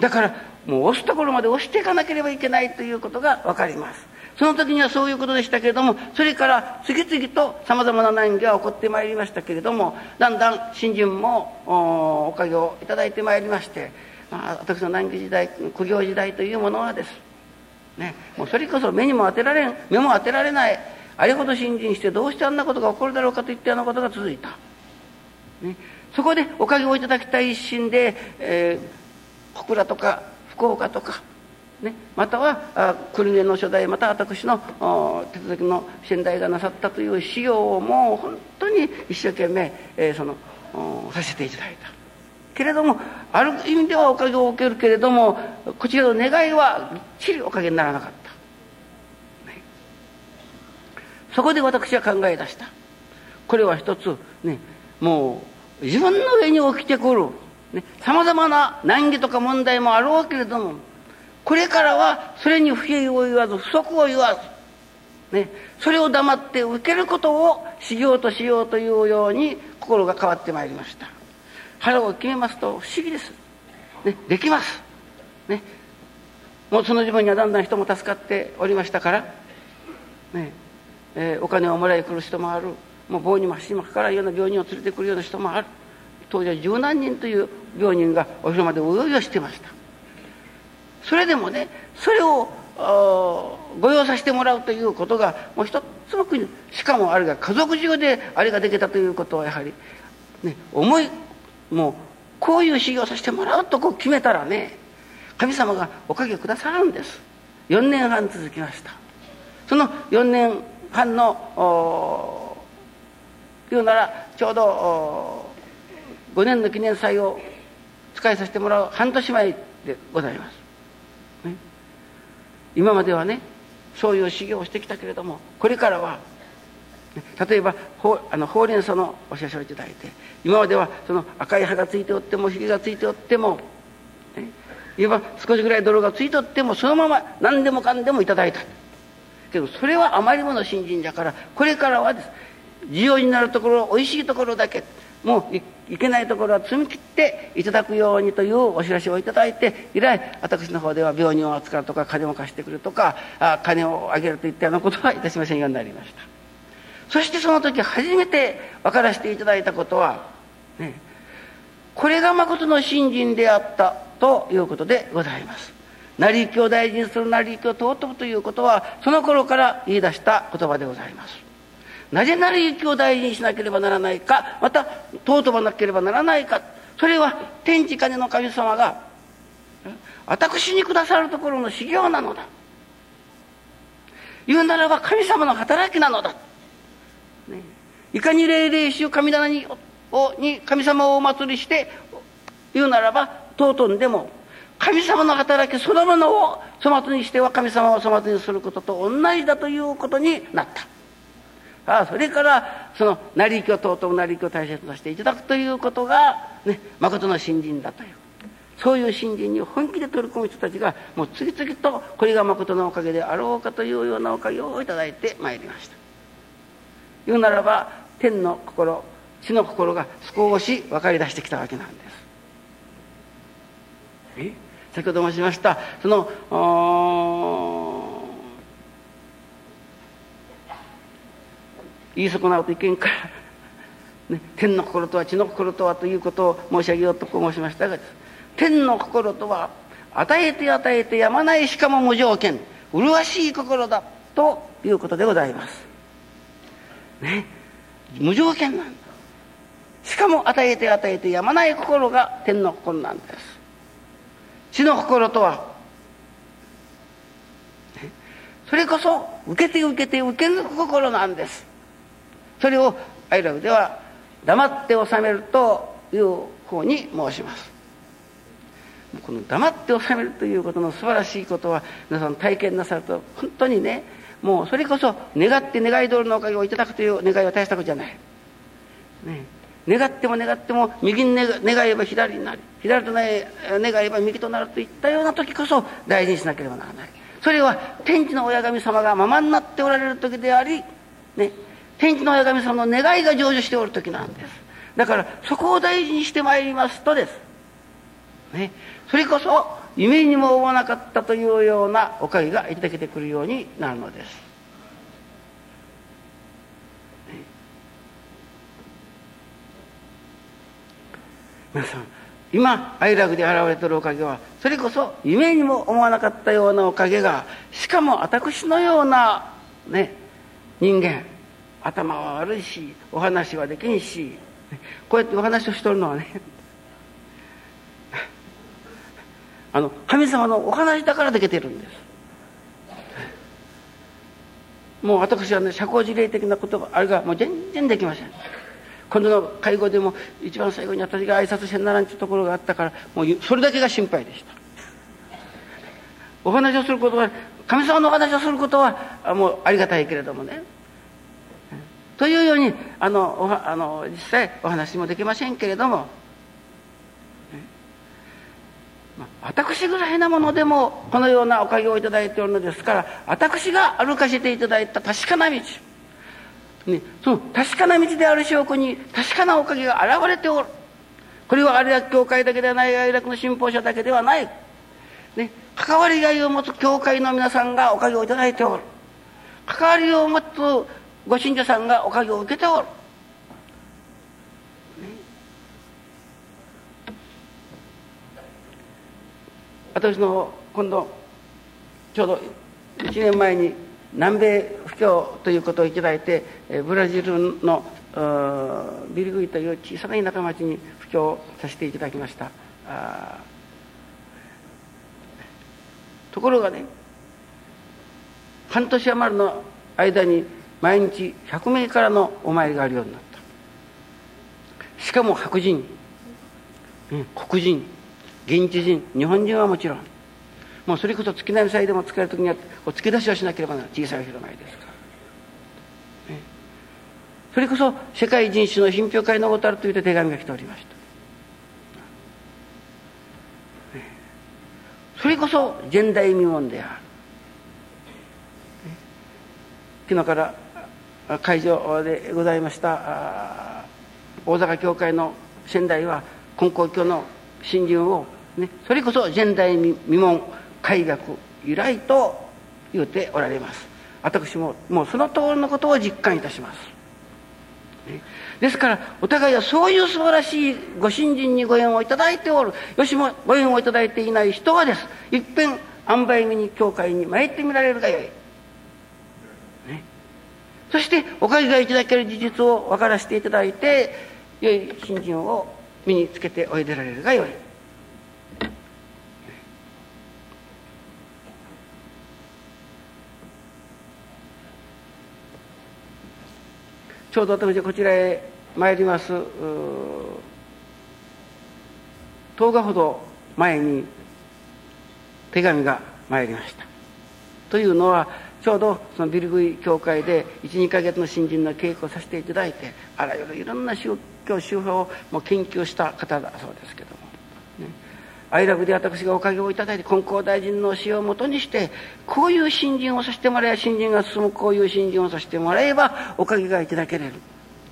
だからもう押すところまで押していかなければいけないということが分かります。その時にはそういうことでしたけれどもそれから次々とさまざまな難儀が起こってまいりましたけれどもだんだん新人もおかげをいただいてまいりまして、まあ、私の難儀時代苦行時代というものはです、ね、もうそれこそ目にも当てられん目も当てられないあれほど新人してどうしてあんなことが起こるだろうかといったようなことが続いた、ね、そこでおかげをいただきたい一心で、えー、小倉とか福岡とかね、または国根の初代また私の手続きの先代がなさったという資料をもう本当に一生懸命、えー、そのさせていただいた。けれどもある意味ではおかげを受けるけれどもこちらの願いはびっちりおかげにならなかった、ね、そこで私は考え出した。これは一つねもう自分の上に起きてくるさまざまな難儀とか問題もあるわけれどもこれからはそれに不平を言わず不足を言わず、ね、それを黙って受けることを修行としようというように心が変わってまいりました。腹を決めますと不思議です、ね、できます、ね、もうその自分にはだんだん人も助かっておりましたから、ねえー、お金をもらい来る人もある。もう棒にも足にもかからんような病人を連れてくるような人もある。当時は十何人という病人がお広間でうよいよしてました。それでもねそれをご用させてもらうということがもう一つの国しかもあれが家族中であれができたということはやはり、ね、思いもうこういう修行させてもらうとこう決めたらね神様がおかげくださるんです。4年半続きました。その4年半の言うならちょうど5年の記念祭を使いさせてもらう半年前でございます。今まではねそういう修行をしてきたけれどもこれからは例えばほあのほうれん草のお写真をいただいて今まではその赤い葉がついておってもひげがついておっても、いわば少しぐらい泥がついとってもそのまま何でもかんでもいただいた。けどそれはあまりもの新人じゃからこれからはです。需要になるところおいしいところだけもういけないところは積み切っていただくようにというお知らせをいただいて以来私の方では病人を扱うとか金を貸してくるとかあ金をあげるといったようなことはいたしませんようになりました。そしてその時初めて分からせていただいたことは、ね、これが誠の信心であったということでございます。成り行きを大事にする成り行きを尊ぶということはその頃から言い出した言葉でございます。なぜ成り行きを大事にしなければならないかまた尊ばなければならないか。それは天地金の神様が私にくださるところの修行なのだ。言うならば神様の働きなのだ、ね、いかに霊霊衆神棚にに神様をお祭りして言うならば尊んでも神様の働きそのものを粗末にしては神様を粗末にすることと同じだということになった。ああそれからその成り行きを尊う成り行きを大切としていただくということが、ね、誠の信心だという。そういう信心に本気で取り組む人たちがもう次々とこれが誠のおかげであろうかというようなおかげをいただいてまいりました。言うならば天の心地の心が少し分かりだしてきたわけなんです。え？先ほど申しましたその言い損なうといけんから、ね、天の心とは地の心とはということを申し上げようと申しましたが天の心とは与えて与えてやまないしかも無条件麗しい心だということでございます。ね無条件なんだしかも与えて与えてやまない心が天の心なんです死の心とは？それこそ受けて受けて受け抜く心なんです。それをアイラブでは黙って収めるという方に申します。この黙って収めるということの素晴らしいことは皆さん体験なさると本当にねもうそれこそ願って願い通りのおかげをいただくという願いは大したことじゃない、ね、願っても願っても右に願えば左になり左と願えば右となるといったような時こそ大事にしなければならない。それは天地の親神様がままになっておられる時であり、ね、天地の親神様の願いが成就しておる時なんです。だからそこを大事にしてまいりますとです、ね、それこそ夢にも思わなかったというようなおかげがいただけてくるようになるのです。皆さん今愛楽で現れてるおかげはそれこそ夢にも思わなかったようなおかげがしかも私のようなね人間頭は悪いしお話はできんしこうやってお話をしとるのはね あの神様のお話だからできてるんです。もう私はね社交辞令的な言葉あれがもう全然できません。今度の会合でも一番最後に私が挨拶せんならんというところがあったからもうそれだけが心配でした。お話をすることは神様のお話をすることはもうありがたいけれどもね。というようにあのあの実際お話もできませんけれども。私ぐらいなものでもこのようなおかげをいただいておるのですから私が歩かせていただいた確かな道。ね、その確かな道である証拠に確かなおかげが現れておる。これは有楽教会だけではない有楽の信奉者だけではない、ね、関わりがいを持つ教会の皆さんがおかげをいただいておる。関わりを持つご信者さんがおかげを受けておる、私の今度ちょうど1年前に南米布教ということをいただいてブラジルのビリグイという小さな田舎町に布教させていただきました。ところがね半年余りの間に毎日100名からのお参りがあるようになった。しかも白人、うん、黒人現地人日本人はもちろん。もうそれこそ月並み祭でも使える時には突き出しをしなければならない小さい広がりですか。ら、ね、それこそ世界人種の品評会のことあるという手紙が来ておりました、ね、それこそ前代未聞である。昨日から会場でございました大阪教会の仙台は根高教の新人を、ね、それこそ前代未聞改学由来と言うておられます。私ももうその通りのことを実感いたします、ね、ですからお互いはそういう素晴らしいご新人にご縁をいただいておる。よしもご縁をいただいていない人はです。いっぺん塩梅見に教会に参ってみられるがよい。ね。そしておかげがいただける事実を分からせていただいて良い信心を身につけておいでられるがよい。ちょうど私こちらへ参ります10日ほど前に手紙が参りました。というのはちょうどそのビルグイ教会で12か月の新人の稽古をさせていただいてあらゆるいろんな宗教宗派をもう研究した方だそうですけど、愛楽で私がおかげをいただいて金光大臣の教えをもとにしてこういう新人をさせてもらえば新人が進むこういう新人をさせてもらえばおかげがいただけれる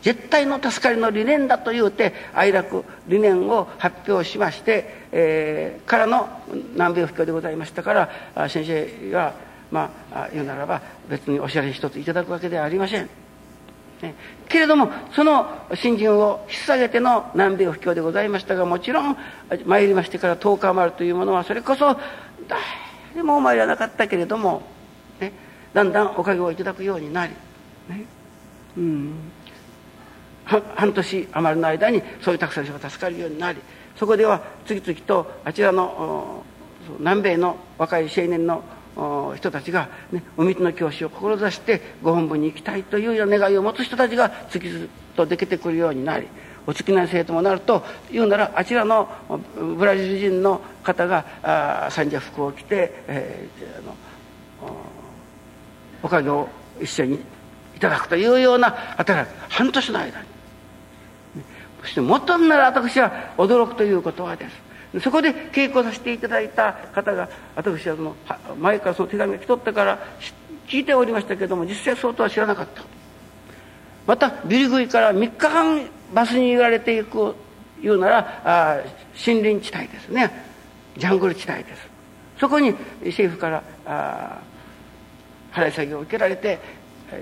絶対の助かりの理念だと言うて愛楽理念を発表しまして、えー、からの南米布教でございましたから先生がまあ言うならば別におしゃれ一ついただくわけではありません。ね、けれどもその新人を引っ提げての南米布教でございましたがもちろん参りましてから10日余るというものはそれこそ誰もお参りはなかったけれども、ね、だんだんおかげをいただくようになり、ね。うん、半年余るの間にそういうたくさんの人が助かるようになりそこでは次々とあちらの南米の若い青年の人たちが、ね、お水の教師を志してご本部に行きたいというような願いを持つ人たちが次々と出てくるようになりお付き合い生徒もなるというならあちらのブラジル人の方が三者服を着て、えー、あのおかげを一緒にいただくというような働き半年の間に。そしてもっとなら私は驚くということはです。そこで稽古させていただいた方が私はその前からその手紙が来とったから聞いておりましたけども実際そうとは知らなかった。またビリグイから3日間バスに揺られていく言うならあ森林地帯ですね。ジャングル地帯です。そこに政府からあ払い下げを受けられて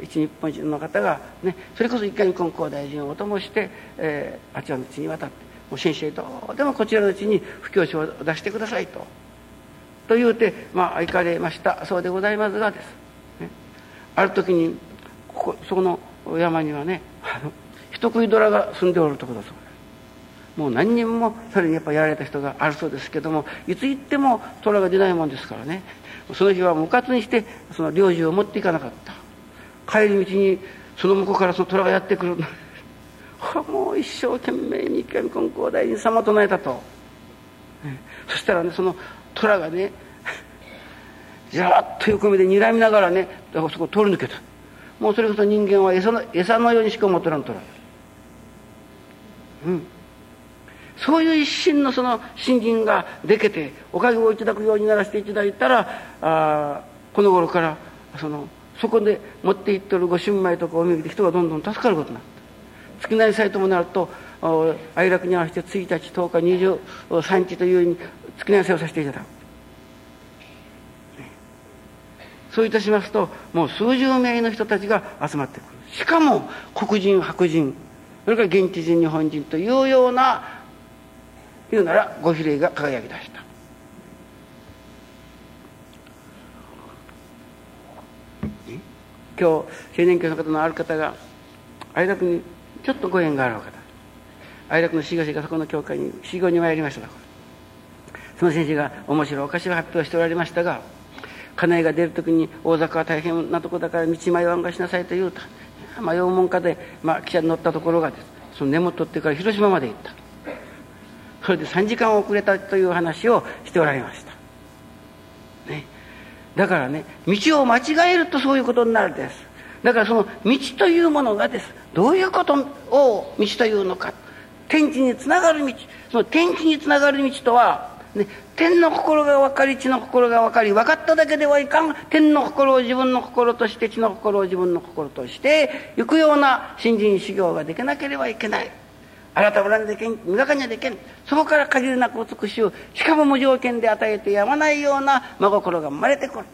一日本人の方が、ね、それこそ一回に金光大臣をお供して、えー、あちらの地に渡ってもう先生どうでもこちらのうちに布教書を出してくださいと。と言うて、まあ、行かれましたそうでございますがです、ね、ある時にここそこの山にはねあの人食い虎が住んでおるとこだそうですもう何人もそれにやっぱやられた人があるそうですけどもいつ行っても虎が出ないもんですからねその日は無活にしてその領事を持っていかなかった帰り道にその向こうからその虎がやってくるもう一生懸命に一回金光大臣様唱えたと、そしたらねその虎がねじゃっと横目で睨みながらねそこ通り抜けた。もうそれこそ人間は餌の餌のようにしか思ってらん虎うん。そういう一心のその信心がでけておかげをいただくようにならせていただいたらあこの頃からそのそこで持っていってるご新米とかおみぎで人がどんどん助かることになる。月なりサイトもなると哀楽に合わせて1日10日23日というように月なり祭をさせていただく。そういたしますともう数十名の人たちが集まってくる。しかも黒人白人それから現地人日本人というようないうならご比例が輝き出した。今日青年教の方のある方が哀楽にちょっとご縁がある方愛楽の志賀氏がそこの教会に修行に参りましたその先生が面白いお菓子を発表しておられましたが家内が出る時に大阪は大変なとこだから道迷わんがしなさいと言うと迷うもんかで、まあ、汽車に乗ったところがです。その根元ってから広島まで行った。それで3時間遅れたという話をしておられました、ね、だからね道を間違えるとそういうことになるんです。だからその道というものがです。どういうことを道というのか。天地につながる道。その天地につながる道とはね、天の心が分かり地の心が分かり分かっただけではいかん。天の心を自分の心として地の心を自分の心として行くような新人修行ができなければいけない。あなたらにできん？磨かにはできん。そこから限りなく美しゅうしかも無条件で与えてやまないような真心が生まれてくる。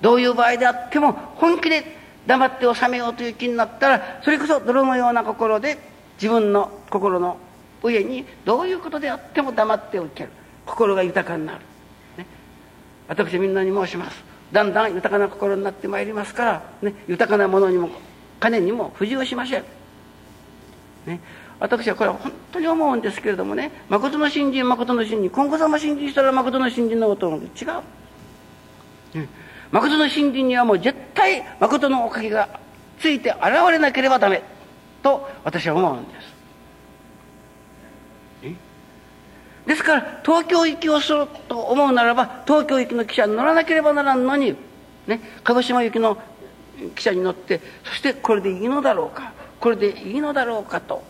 どういう場合であっても本気で黙って収めようという気になったらそれこそ泥のような心で自分の心の上にどういうことであっても黙っておける。心が豊かになる、ね、私みんなに申します。だんだん豊かな心になってまいりますから、ね、豊かなものにも金にも不自由しません、ね、私はこれは本当に思うんですけれどもね。誠の信心誠の信心。今後様信心したら誠の信心のこと違う、ね、誠の信心にはもう絶対誠のおかげがついて現れなければダメと私は思うんです。ですから東京行きをすると思うならば東京行きの汽車に乗らなければならんのに、ね、鹿児島行きの汽車に乗ってそしてこれでいいのだろうかこれでいいのだろうかと。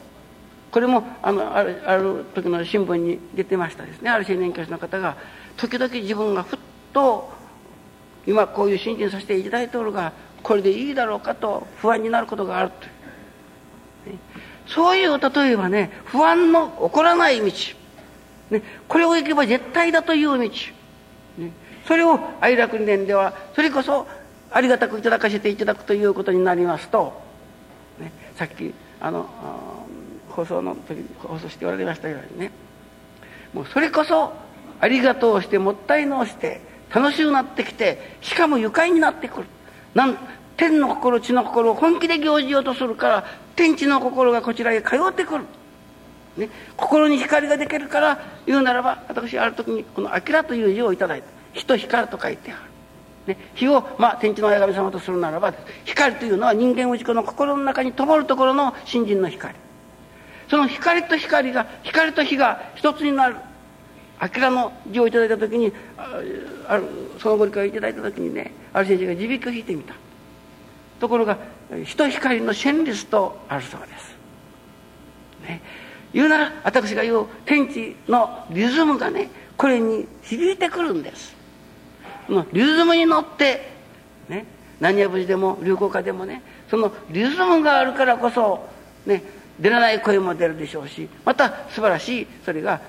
これもあのあるある時の新聞に出てましたですね。ある青年教師の方が時々自分がふっと今こういう新人させていただいておるがこれでいいだろうかと不安になることがあるという、そういう例えばね不安の起こらない道。ね、これを行けば絶対だという道、ね、それを愛楽理念ではそれこそありがたくいただかせていただくということになりますと、ね、さっきあの放送の時放送しておられましたようにね。もうそれこそありがとうしてもったいのをして楽しくなってきてしかも愉快になってくる。なん天の心地の心を本気で行じようとするから天地の心がこちらへ通ってくる。ね、心に光ができるから言うならば私ある時にこの「明」という字をいただいた「火と光」と書いてある、ね、火を、まあ、天地の親神様とするならば光というのは人間内子の心の中に灯るところの新人の光。その光と光が光と火が一つになる。明の字をいただいた時にあるそのご理解をいただいた時にねある先生が字引きを引いてみた。ところが火と光の旋律とあるそうです、ね、言うなら私が言う天地のリズムがねこれに響いてくるんです。リズムに乗ってね何や無事でも流行歌でもねそのリズムがあるからこそね出らない声も出るでしょうしまた素晴らしいそれが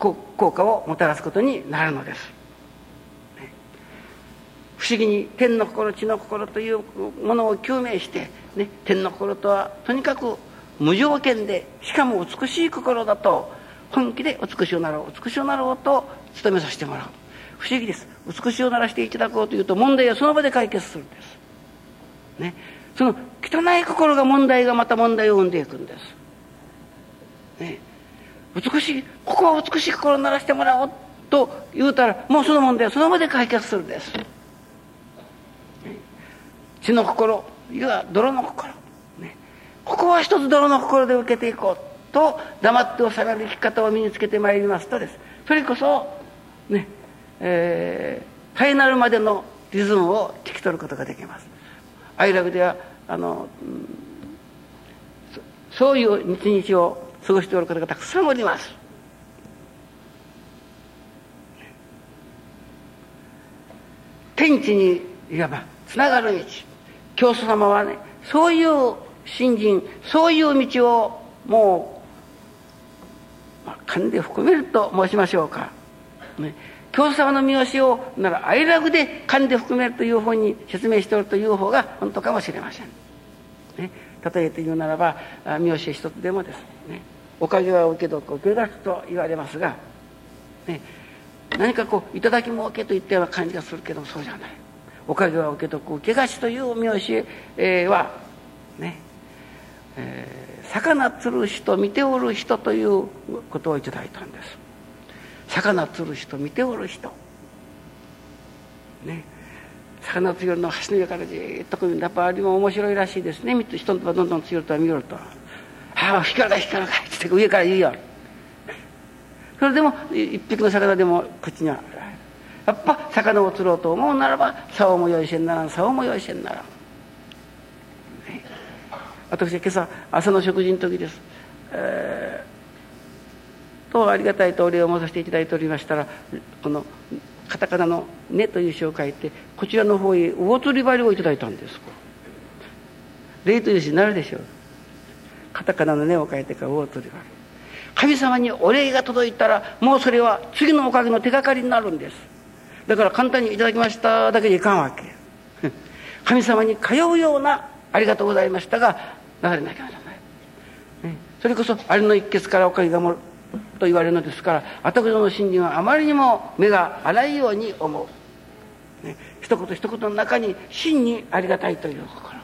効果をもたらすことになるのです。不思議に天の心地の心というものを究明して、ね、天の心とはとにかく無条件でしかも美しい心だと本気で美しゅうなろう美しゅうなろうと努めさせてもらう。不思議です。美しゅうならしていただこうというと問題はその場で解決するんです。ね。その汚い心が問題がまた問題を生んでいくんです。ね。美しいここは美しい心を鳴らしてもらおうと言うたらもうその問題はその場で解決するんです。血の心いや泥の心。ね。ここは一つ泥の心で受けていこうと黙って収める生き方を身につけてまいりますとです。それこそねえー、ファイナルまでのリズムを聞き取ることができます。アイラブではあの、うん、そういう日々を過ごしておる方がたくさんおります。天地にいわばつながる道。教祖様はねそういう信心そういう道をもう、まあ、勘で含めると申しましょうか、ね、教祖様の見教えをなら愛楽で勘で含めるというふうに説明しておるという方が本当かもしれません、ね、例えて言うならば見教え一つでもです。ねおかげは受けどく受け出すと言われますが、ね、何かこう「頂きも受け」と言ったような感じがするけどそうじゃない。おかげは受けとく受けがちというお見教えはねえー、魚釣る人見ておる人ということをいただいたんです。魚釣る人見ておる人。ね。魚釣るの橋の上からじっとやっぱあれも面白いらしいですね。人のどんどん釣るとは見ると「ああ光が光が」って上から言うよ。それでも一匹の魚でも口にはやっぱ魚を釣ろうと思うならば竿も用意せんならん竿も用意せんならん私は今朝朝の食事の時です、えとありがたいとお礼を申させていただいておりましたらこのカタカナの「ね」という詩を書いてこちらの方へ魚釣り針をいただいたんです。礼という詩になるでしょう。カタカナの「ね」を書いてから魚釣り神様にお礼が届いたらもうそれは次のおかげの手がかりになるんです。だから簡単にいただきましただけにいかんわけ。神様に通うようなありがとうございましたが流れなきゃならない、それこそあれの一決からおかげがもると言われるのですから私の信心はあまりにも目が荒いように思う、ね、一言一言の中に真にありがたいという心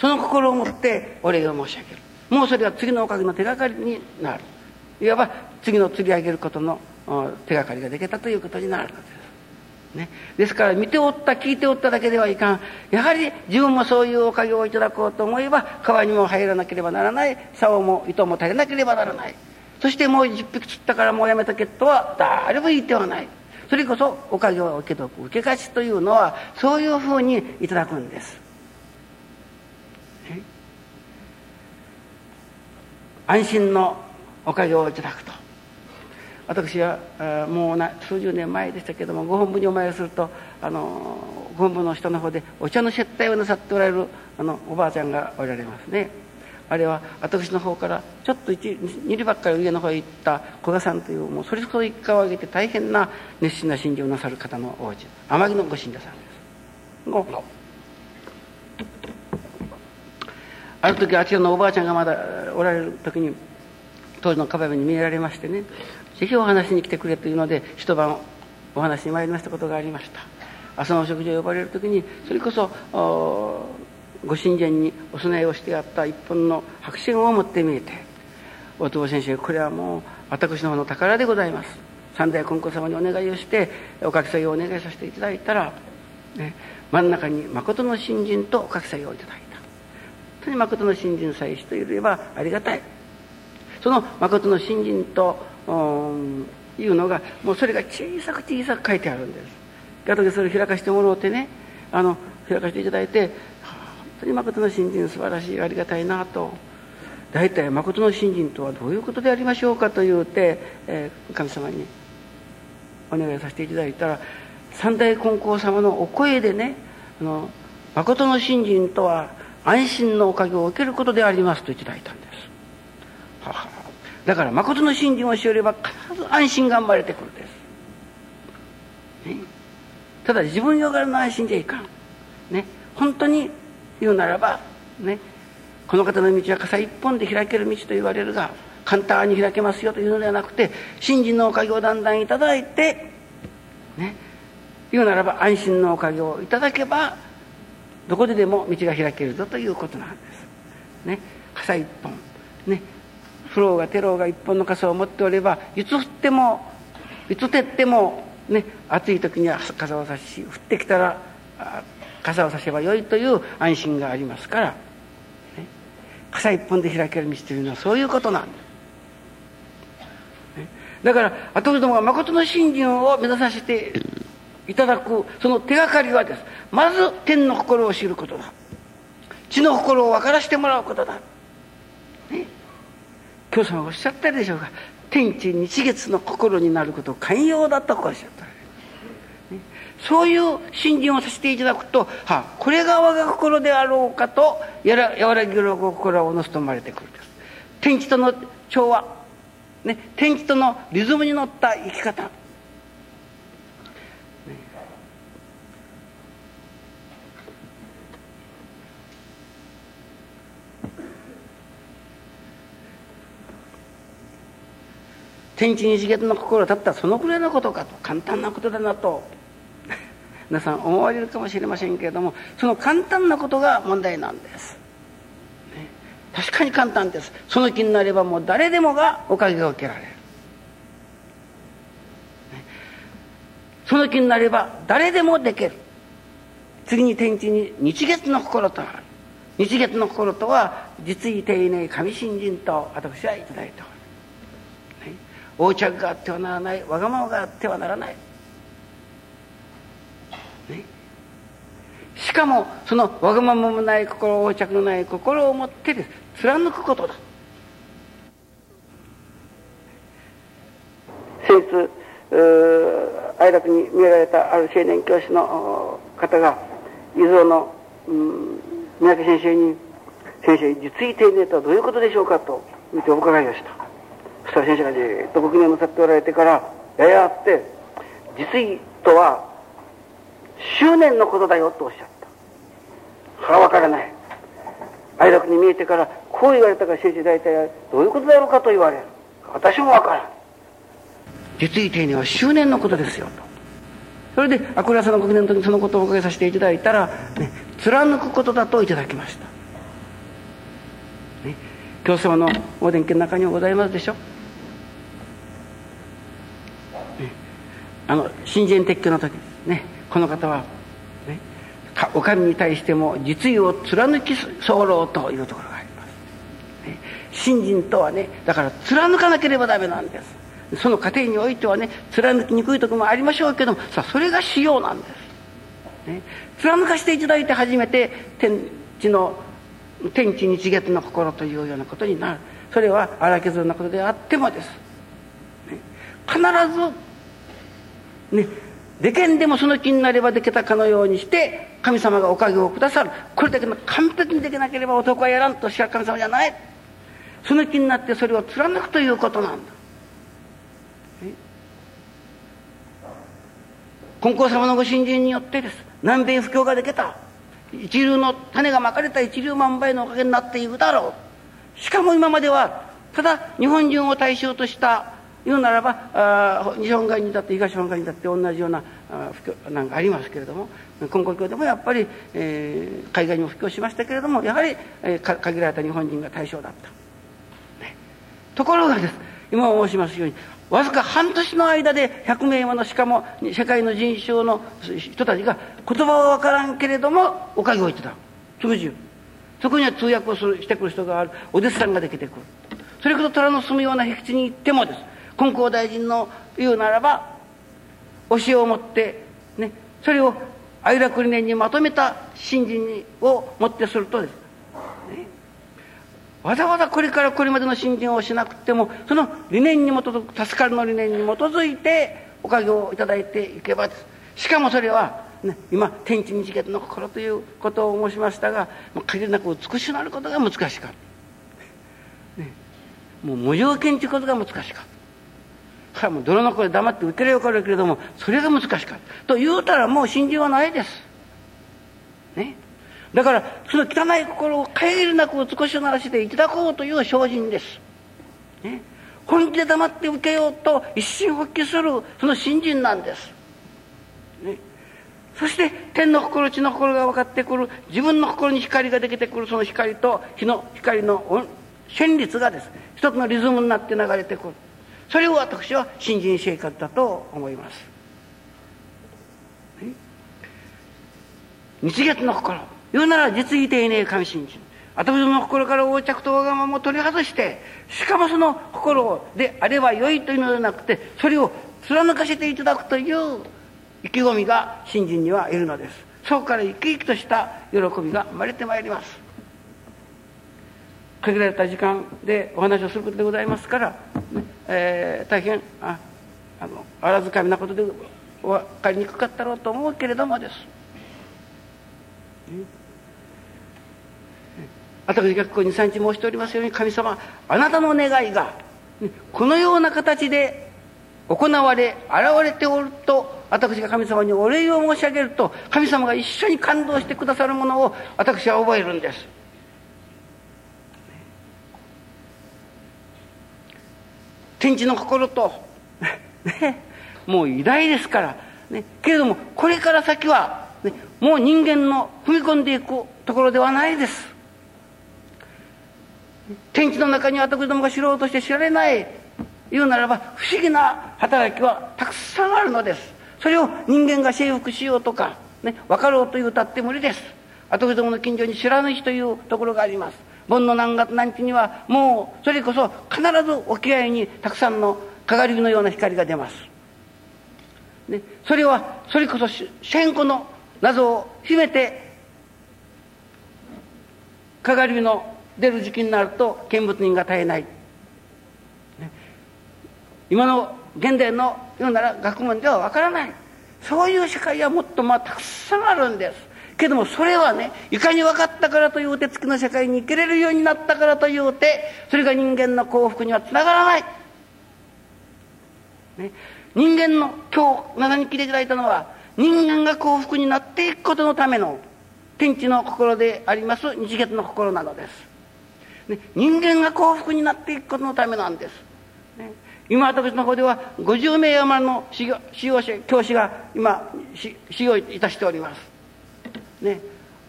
その心を持ってお礼を申し上げる。もうそれは次のおかげの手がかりになる。いわば次の釣り上げることの手がかりができたということになるのです。ね、ですから見ておった聞いておっただけではいかん。やはり自分もそういうおかげをいただこうと思えば川にも入らなければならない。竿も糸も垂れなければならない。そしてもう10匹釣ったからもうやめとけとは誰も言ってはない。それこそおかげを受けとく受け貸しというのはそういうふうにいただくんです、安心のおかげをいただくと。私はもう数十年前でしたけどもご本部にお参りするとあのご本部の下の方でお茶の接待をなさっておられるあのおばあちゃんがおられますね。あれは私の方からちょっと一二里ばっかり上の方へ行った古賀さんというもうそれほど一家を挙げて大変な熱心な信者をなさる方のおうち天城のご信者さんですごある時あちらのおばあちゃんがまだおられる時に当時の壁に見えられましてねぜひお話に来てくれというので一晩お話に参りましたことがありました。朝のお食事を呼ばれる時にそれこそご神前にお供えをしてあった一本の白紙を持って見えて大友先生これはもう私の方の宝でございます。三代金光様にお願いをしてお書き作業をお願いさせていただいたら、ね、真ん中に誠の新人とお書き作業をいただいた当に誠の新人さえしていればありがたい。その誠の新人というのがもうそれが小さく小さく書いてあるんです。あとでそれを開かしてもらうてねあの開かせていただいて本当に誠の信心素晴らしいありがたいなと。大体誠の信心とはどういうことでありましょうかと言うて、えー、神様にお願いさせていただいたら三大金光様のお声でねあの誠の信心とは安心のおかげを受けることでありますといただいたんです。ははだから誠の信心をしよれば必ず安心が生まれてくるんです、ね、ただ自分よがらの安心じゃいかん。ね。本当に言うならばね。この方の道は傘一本で開ける道と言われるが簡単に開けますよというのではなくて信心のおかげをだんだんいただいてね。言うならば安心のおかげをいただけばどこででも道が開けるぞということなんです。ね、傘一本。ね。フローがテローが一本の傘を持っておればいつ降ってもいつ照ってもね暑い時には傘を差し降ってきたら傘を差せばよいという安心がありますから、ね、傘一本で開ける道というのはそういうことなんです。だから後どもが誠の信心を目指させていただくその手がかりはです。まず天の心を知ることだ。地の心を分からせてもらうことだ、ね、教祖がおっしゃったでしょうか天地日月の心になること寛容だとおっしゃった、ね、そういう信心をさせていただくと、は、これが我が心であろうかとやら和らぎる心をおのすとまれてくるです。天地との調和、ね、天地とのリズムに乗った生き方。天地日月の心だったそのくらいのことかと。簡単なことだなと。皆さん思われるかもしれませんけれどもその簡単なことが問題なんです、ね、確かに簡単です。その気になればもう誰でもがおかげを受けられる、ね、その気になれば誰でもできる。次に天地に日月の心とある。日月の心とは実意丁寧神信心と私は頂いた横着があってはならないわがままがあってはならない、ね、しかもそのわがままもない心横着のない心を持ってです。貫くことだ。先日愛楽に見られたある青年教師の方が伊豆の、うん、三宅先生に「先生実意定年とはどういうことでしょうか?」と見てお伺いをした。したら先生がじーっとご記念なさっておられてからややあって「実意とは執念のことだよ」とおっしゃった。それはわからない。哀楽に見えてからこう言われたから先生大体どういうことだろうかと言われる。私もわからん。実意丁寧は執念のことですよと。それでアクラさんのご記念の時にそのことをおかけさせていただいたら、ね、貫くことだといただきました、ね、教祖様のお伝記の中にはございますでしょ、ね、あの新人撤去の時ねこの方は、ね、お上に対しても実意を貫き候というところがあります、ね、信心とはねだから貫かなければダメなんです。その過程においてはね貫きにくいところもありましょうけどもさあそれが仕様なんです、ね、貫かしていただいて初めて天地の天地日月の心というようなことになる。それは荒削りなことであってもです、ね、必ずねでけんでもその気になればできたかのようにして神様がおかげをくださる。これだけの完璧にできなければ男はやらんとしゃる神様じゃない。その気になってそれを貫くということなんだ。金光様のご信心によってです。南米布教ができた。一流の種がまかれた一流万倍のおかげになっていくだろう。しかも今まではただ日本人を対象とした言うならばあ日本外にだって東本外にだって同じようなあ布教なんかありますけれども根古教でもやっぱり、えー、海外にも布教しましたけれどもやはり、えー、限られた日本人が対象だった、ね、ところがです。今申しますようにわずか半年の間で100名ものしかも世界の人種の人たちが言葉は分からんけれどもおかげをいた。だくその中そこには通訳をするしてくる人がある。お弟子さんができてくる。それこそ虎の住むような僻地に行ってもです。金光大臣の言うならば教えを持ってねそれを愛楽理念にまとめた信心をもってするとです。わざわざこれからこれまでの信心をしなくてもその理念に基づく助かるの理念に基づいておかげをいただいていけばですしかもそれは、ね、今天地日月の心ということを申しましたが限りなく美しくなることが難しかった、ね、もう無条件ということが難しかった。からもう泥の声黙って受ければかるけれどもそれが難しかった。と言うたらもう信心はないです。ね。だからその汚い心を限りなく美しくならせていただこうという精進です、ね、本気で黙って受けようと一心発起するその信心なんです、ね、そして天の心地の心が分かってくる自分の心に光ができてくるその光と日の光の旋律がです。一つのリズムになって流れてくる。それを私は信心生活だと思います、日月の心。言うなら実意丁寧神信心私の心から横着とわがままを取り外してしかもその心であればよいというのではなくてそれを貫かせていただくという意気込みが信心にはいるのです。そこから生き生きとした喜びが生まれてまいります。限られた時間でお話をすることでございますから、ねえー、大変ああのあらずかみなことで分かりにくかったろうと思うけれどもです、私がここに3日申しておりますように神様あなたの願いがこのような形で行われ現れておると私が神様にお礼を申し上げると神様が一緒に感動してくださるものを私は覚えるんです。天地の心と、ね、もう偉大ですから、ね、けれどもこれから先は、ね、もう人間の踏み込んでいくところではないです。天地の中に私どもが知ろうとして知られない言うならば不思議な働きはたくさんあるのです。それを人間が征服しようとか、ね、分かろうというたって無理です。私どもの近所に知らぬ日というところがあります。盆の何月何日にはもうそれこそ必ず沖合にたくさんのかがり火のような光が出ます、ね、それはそれこそ千個の謎を秘めてかがり火の出る時期になると見物人が絶えない、ね、今の現代の言うなら学問ではわからない。そういう世界はもっとまあたくさんあるんです。けどもそれはねいかに分かったからというて月の世界に生きれるようになったからというてそれが人間の幸福にはつながらない、ね、人間の今日長に聞いていただいたのは人間が幸福になっていくことのための天地の心であります日月の心なのです、ね、人間が幸福になっていくことのためなんです、ね、今私の方では50名余りの修行者教師が今修行いたしております。ね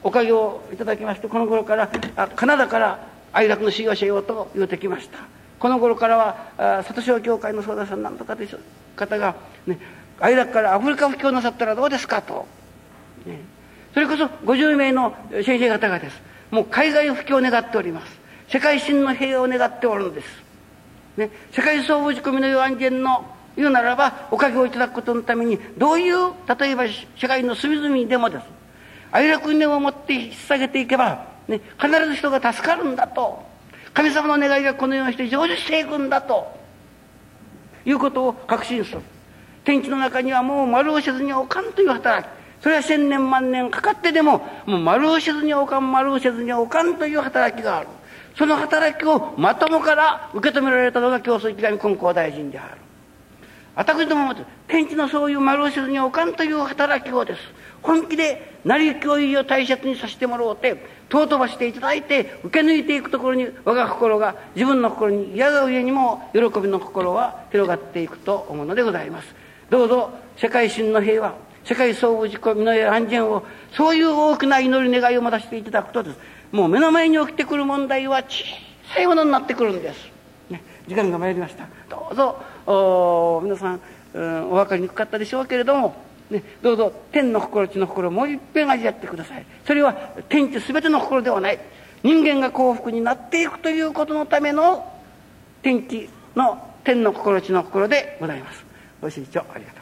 おかげをいただきましてこの頃からあカナダから愛楽の修行者よと言うてきました。この頃からは里小協会の相談さんなんとかという方が、ね、愛楽からアフリカ布教なさったらどうですかと、ね、それこそ50名の先生方がです。もう海外布教を願っております。世界真の平和を願っておるのです、ね、世界総合仕込みの世安全の言うならばおかげをいただくことのためにどういう例えば世界の隅々にでもです。愛楽念を持って引っ提げていけば、ね、必ず人が助かるんだと。神様の願いがこのようにして成就していくんだと。いうことを確信する。天地の中にはもう丸をせずにおかんという働き。それは千年万年かかってでももう丸をせずにおかん丸をせずにおかんという働きがある。その働きをまともから受け止められたのが教祖池上金光大臣である。私どもも天地のそういう丸をせずにおかんという働きをです。本気で成り行きをいを大切にさせてもらおうて尊ばしていただいて受け抜いていくところに我が心が自分の心に嫌が上にも喜びの心は広がっていくと思うのでございます。どうぞ世界真の平和世界総合自己身の安全をそういう大きな祈り願いを持たせていただくとです。もう目の前に起きてくる問題は小さいものになってくるんです、ね、時間が参りました。どうぞ皆さん、お分かりにくかったでしょうけれどもね、どうぞ天の心地の心もう一遍味わってください。それは天地全ての心ではない。人間が幸福になっていくということのための天気の天の心地の心でございます。ご清聴ありがとう。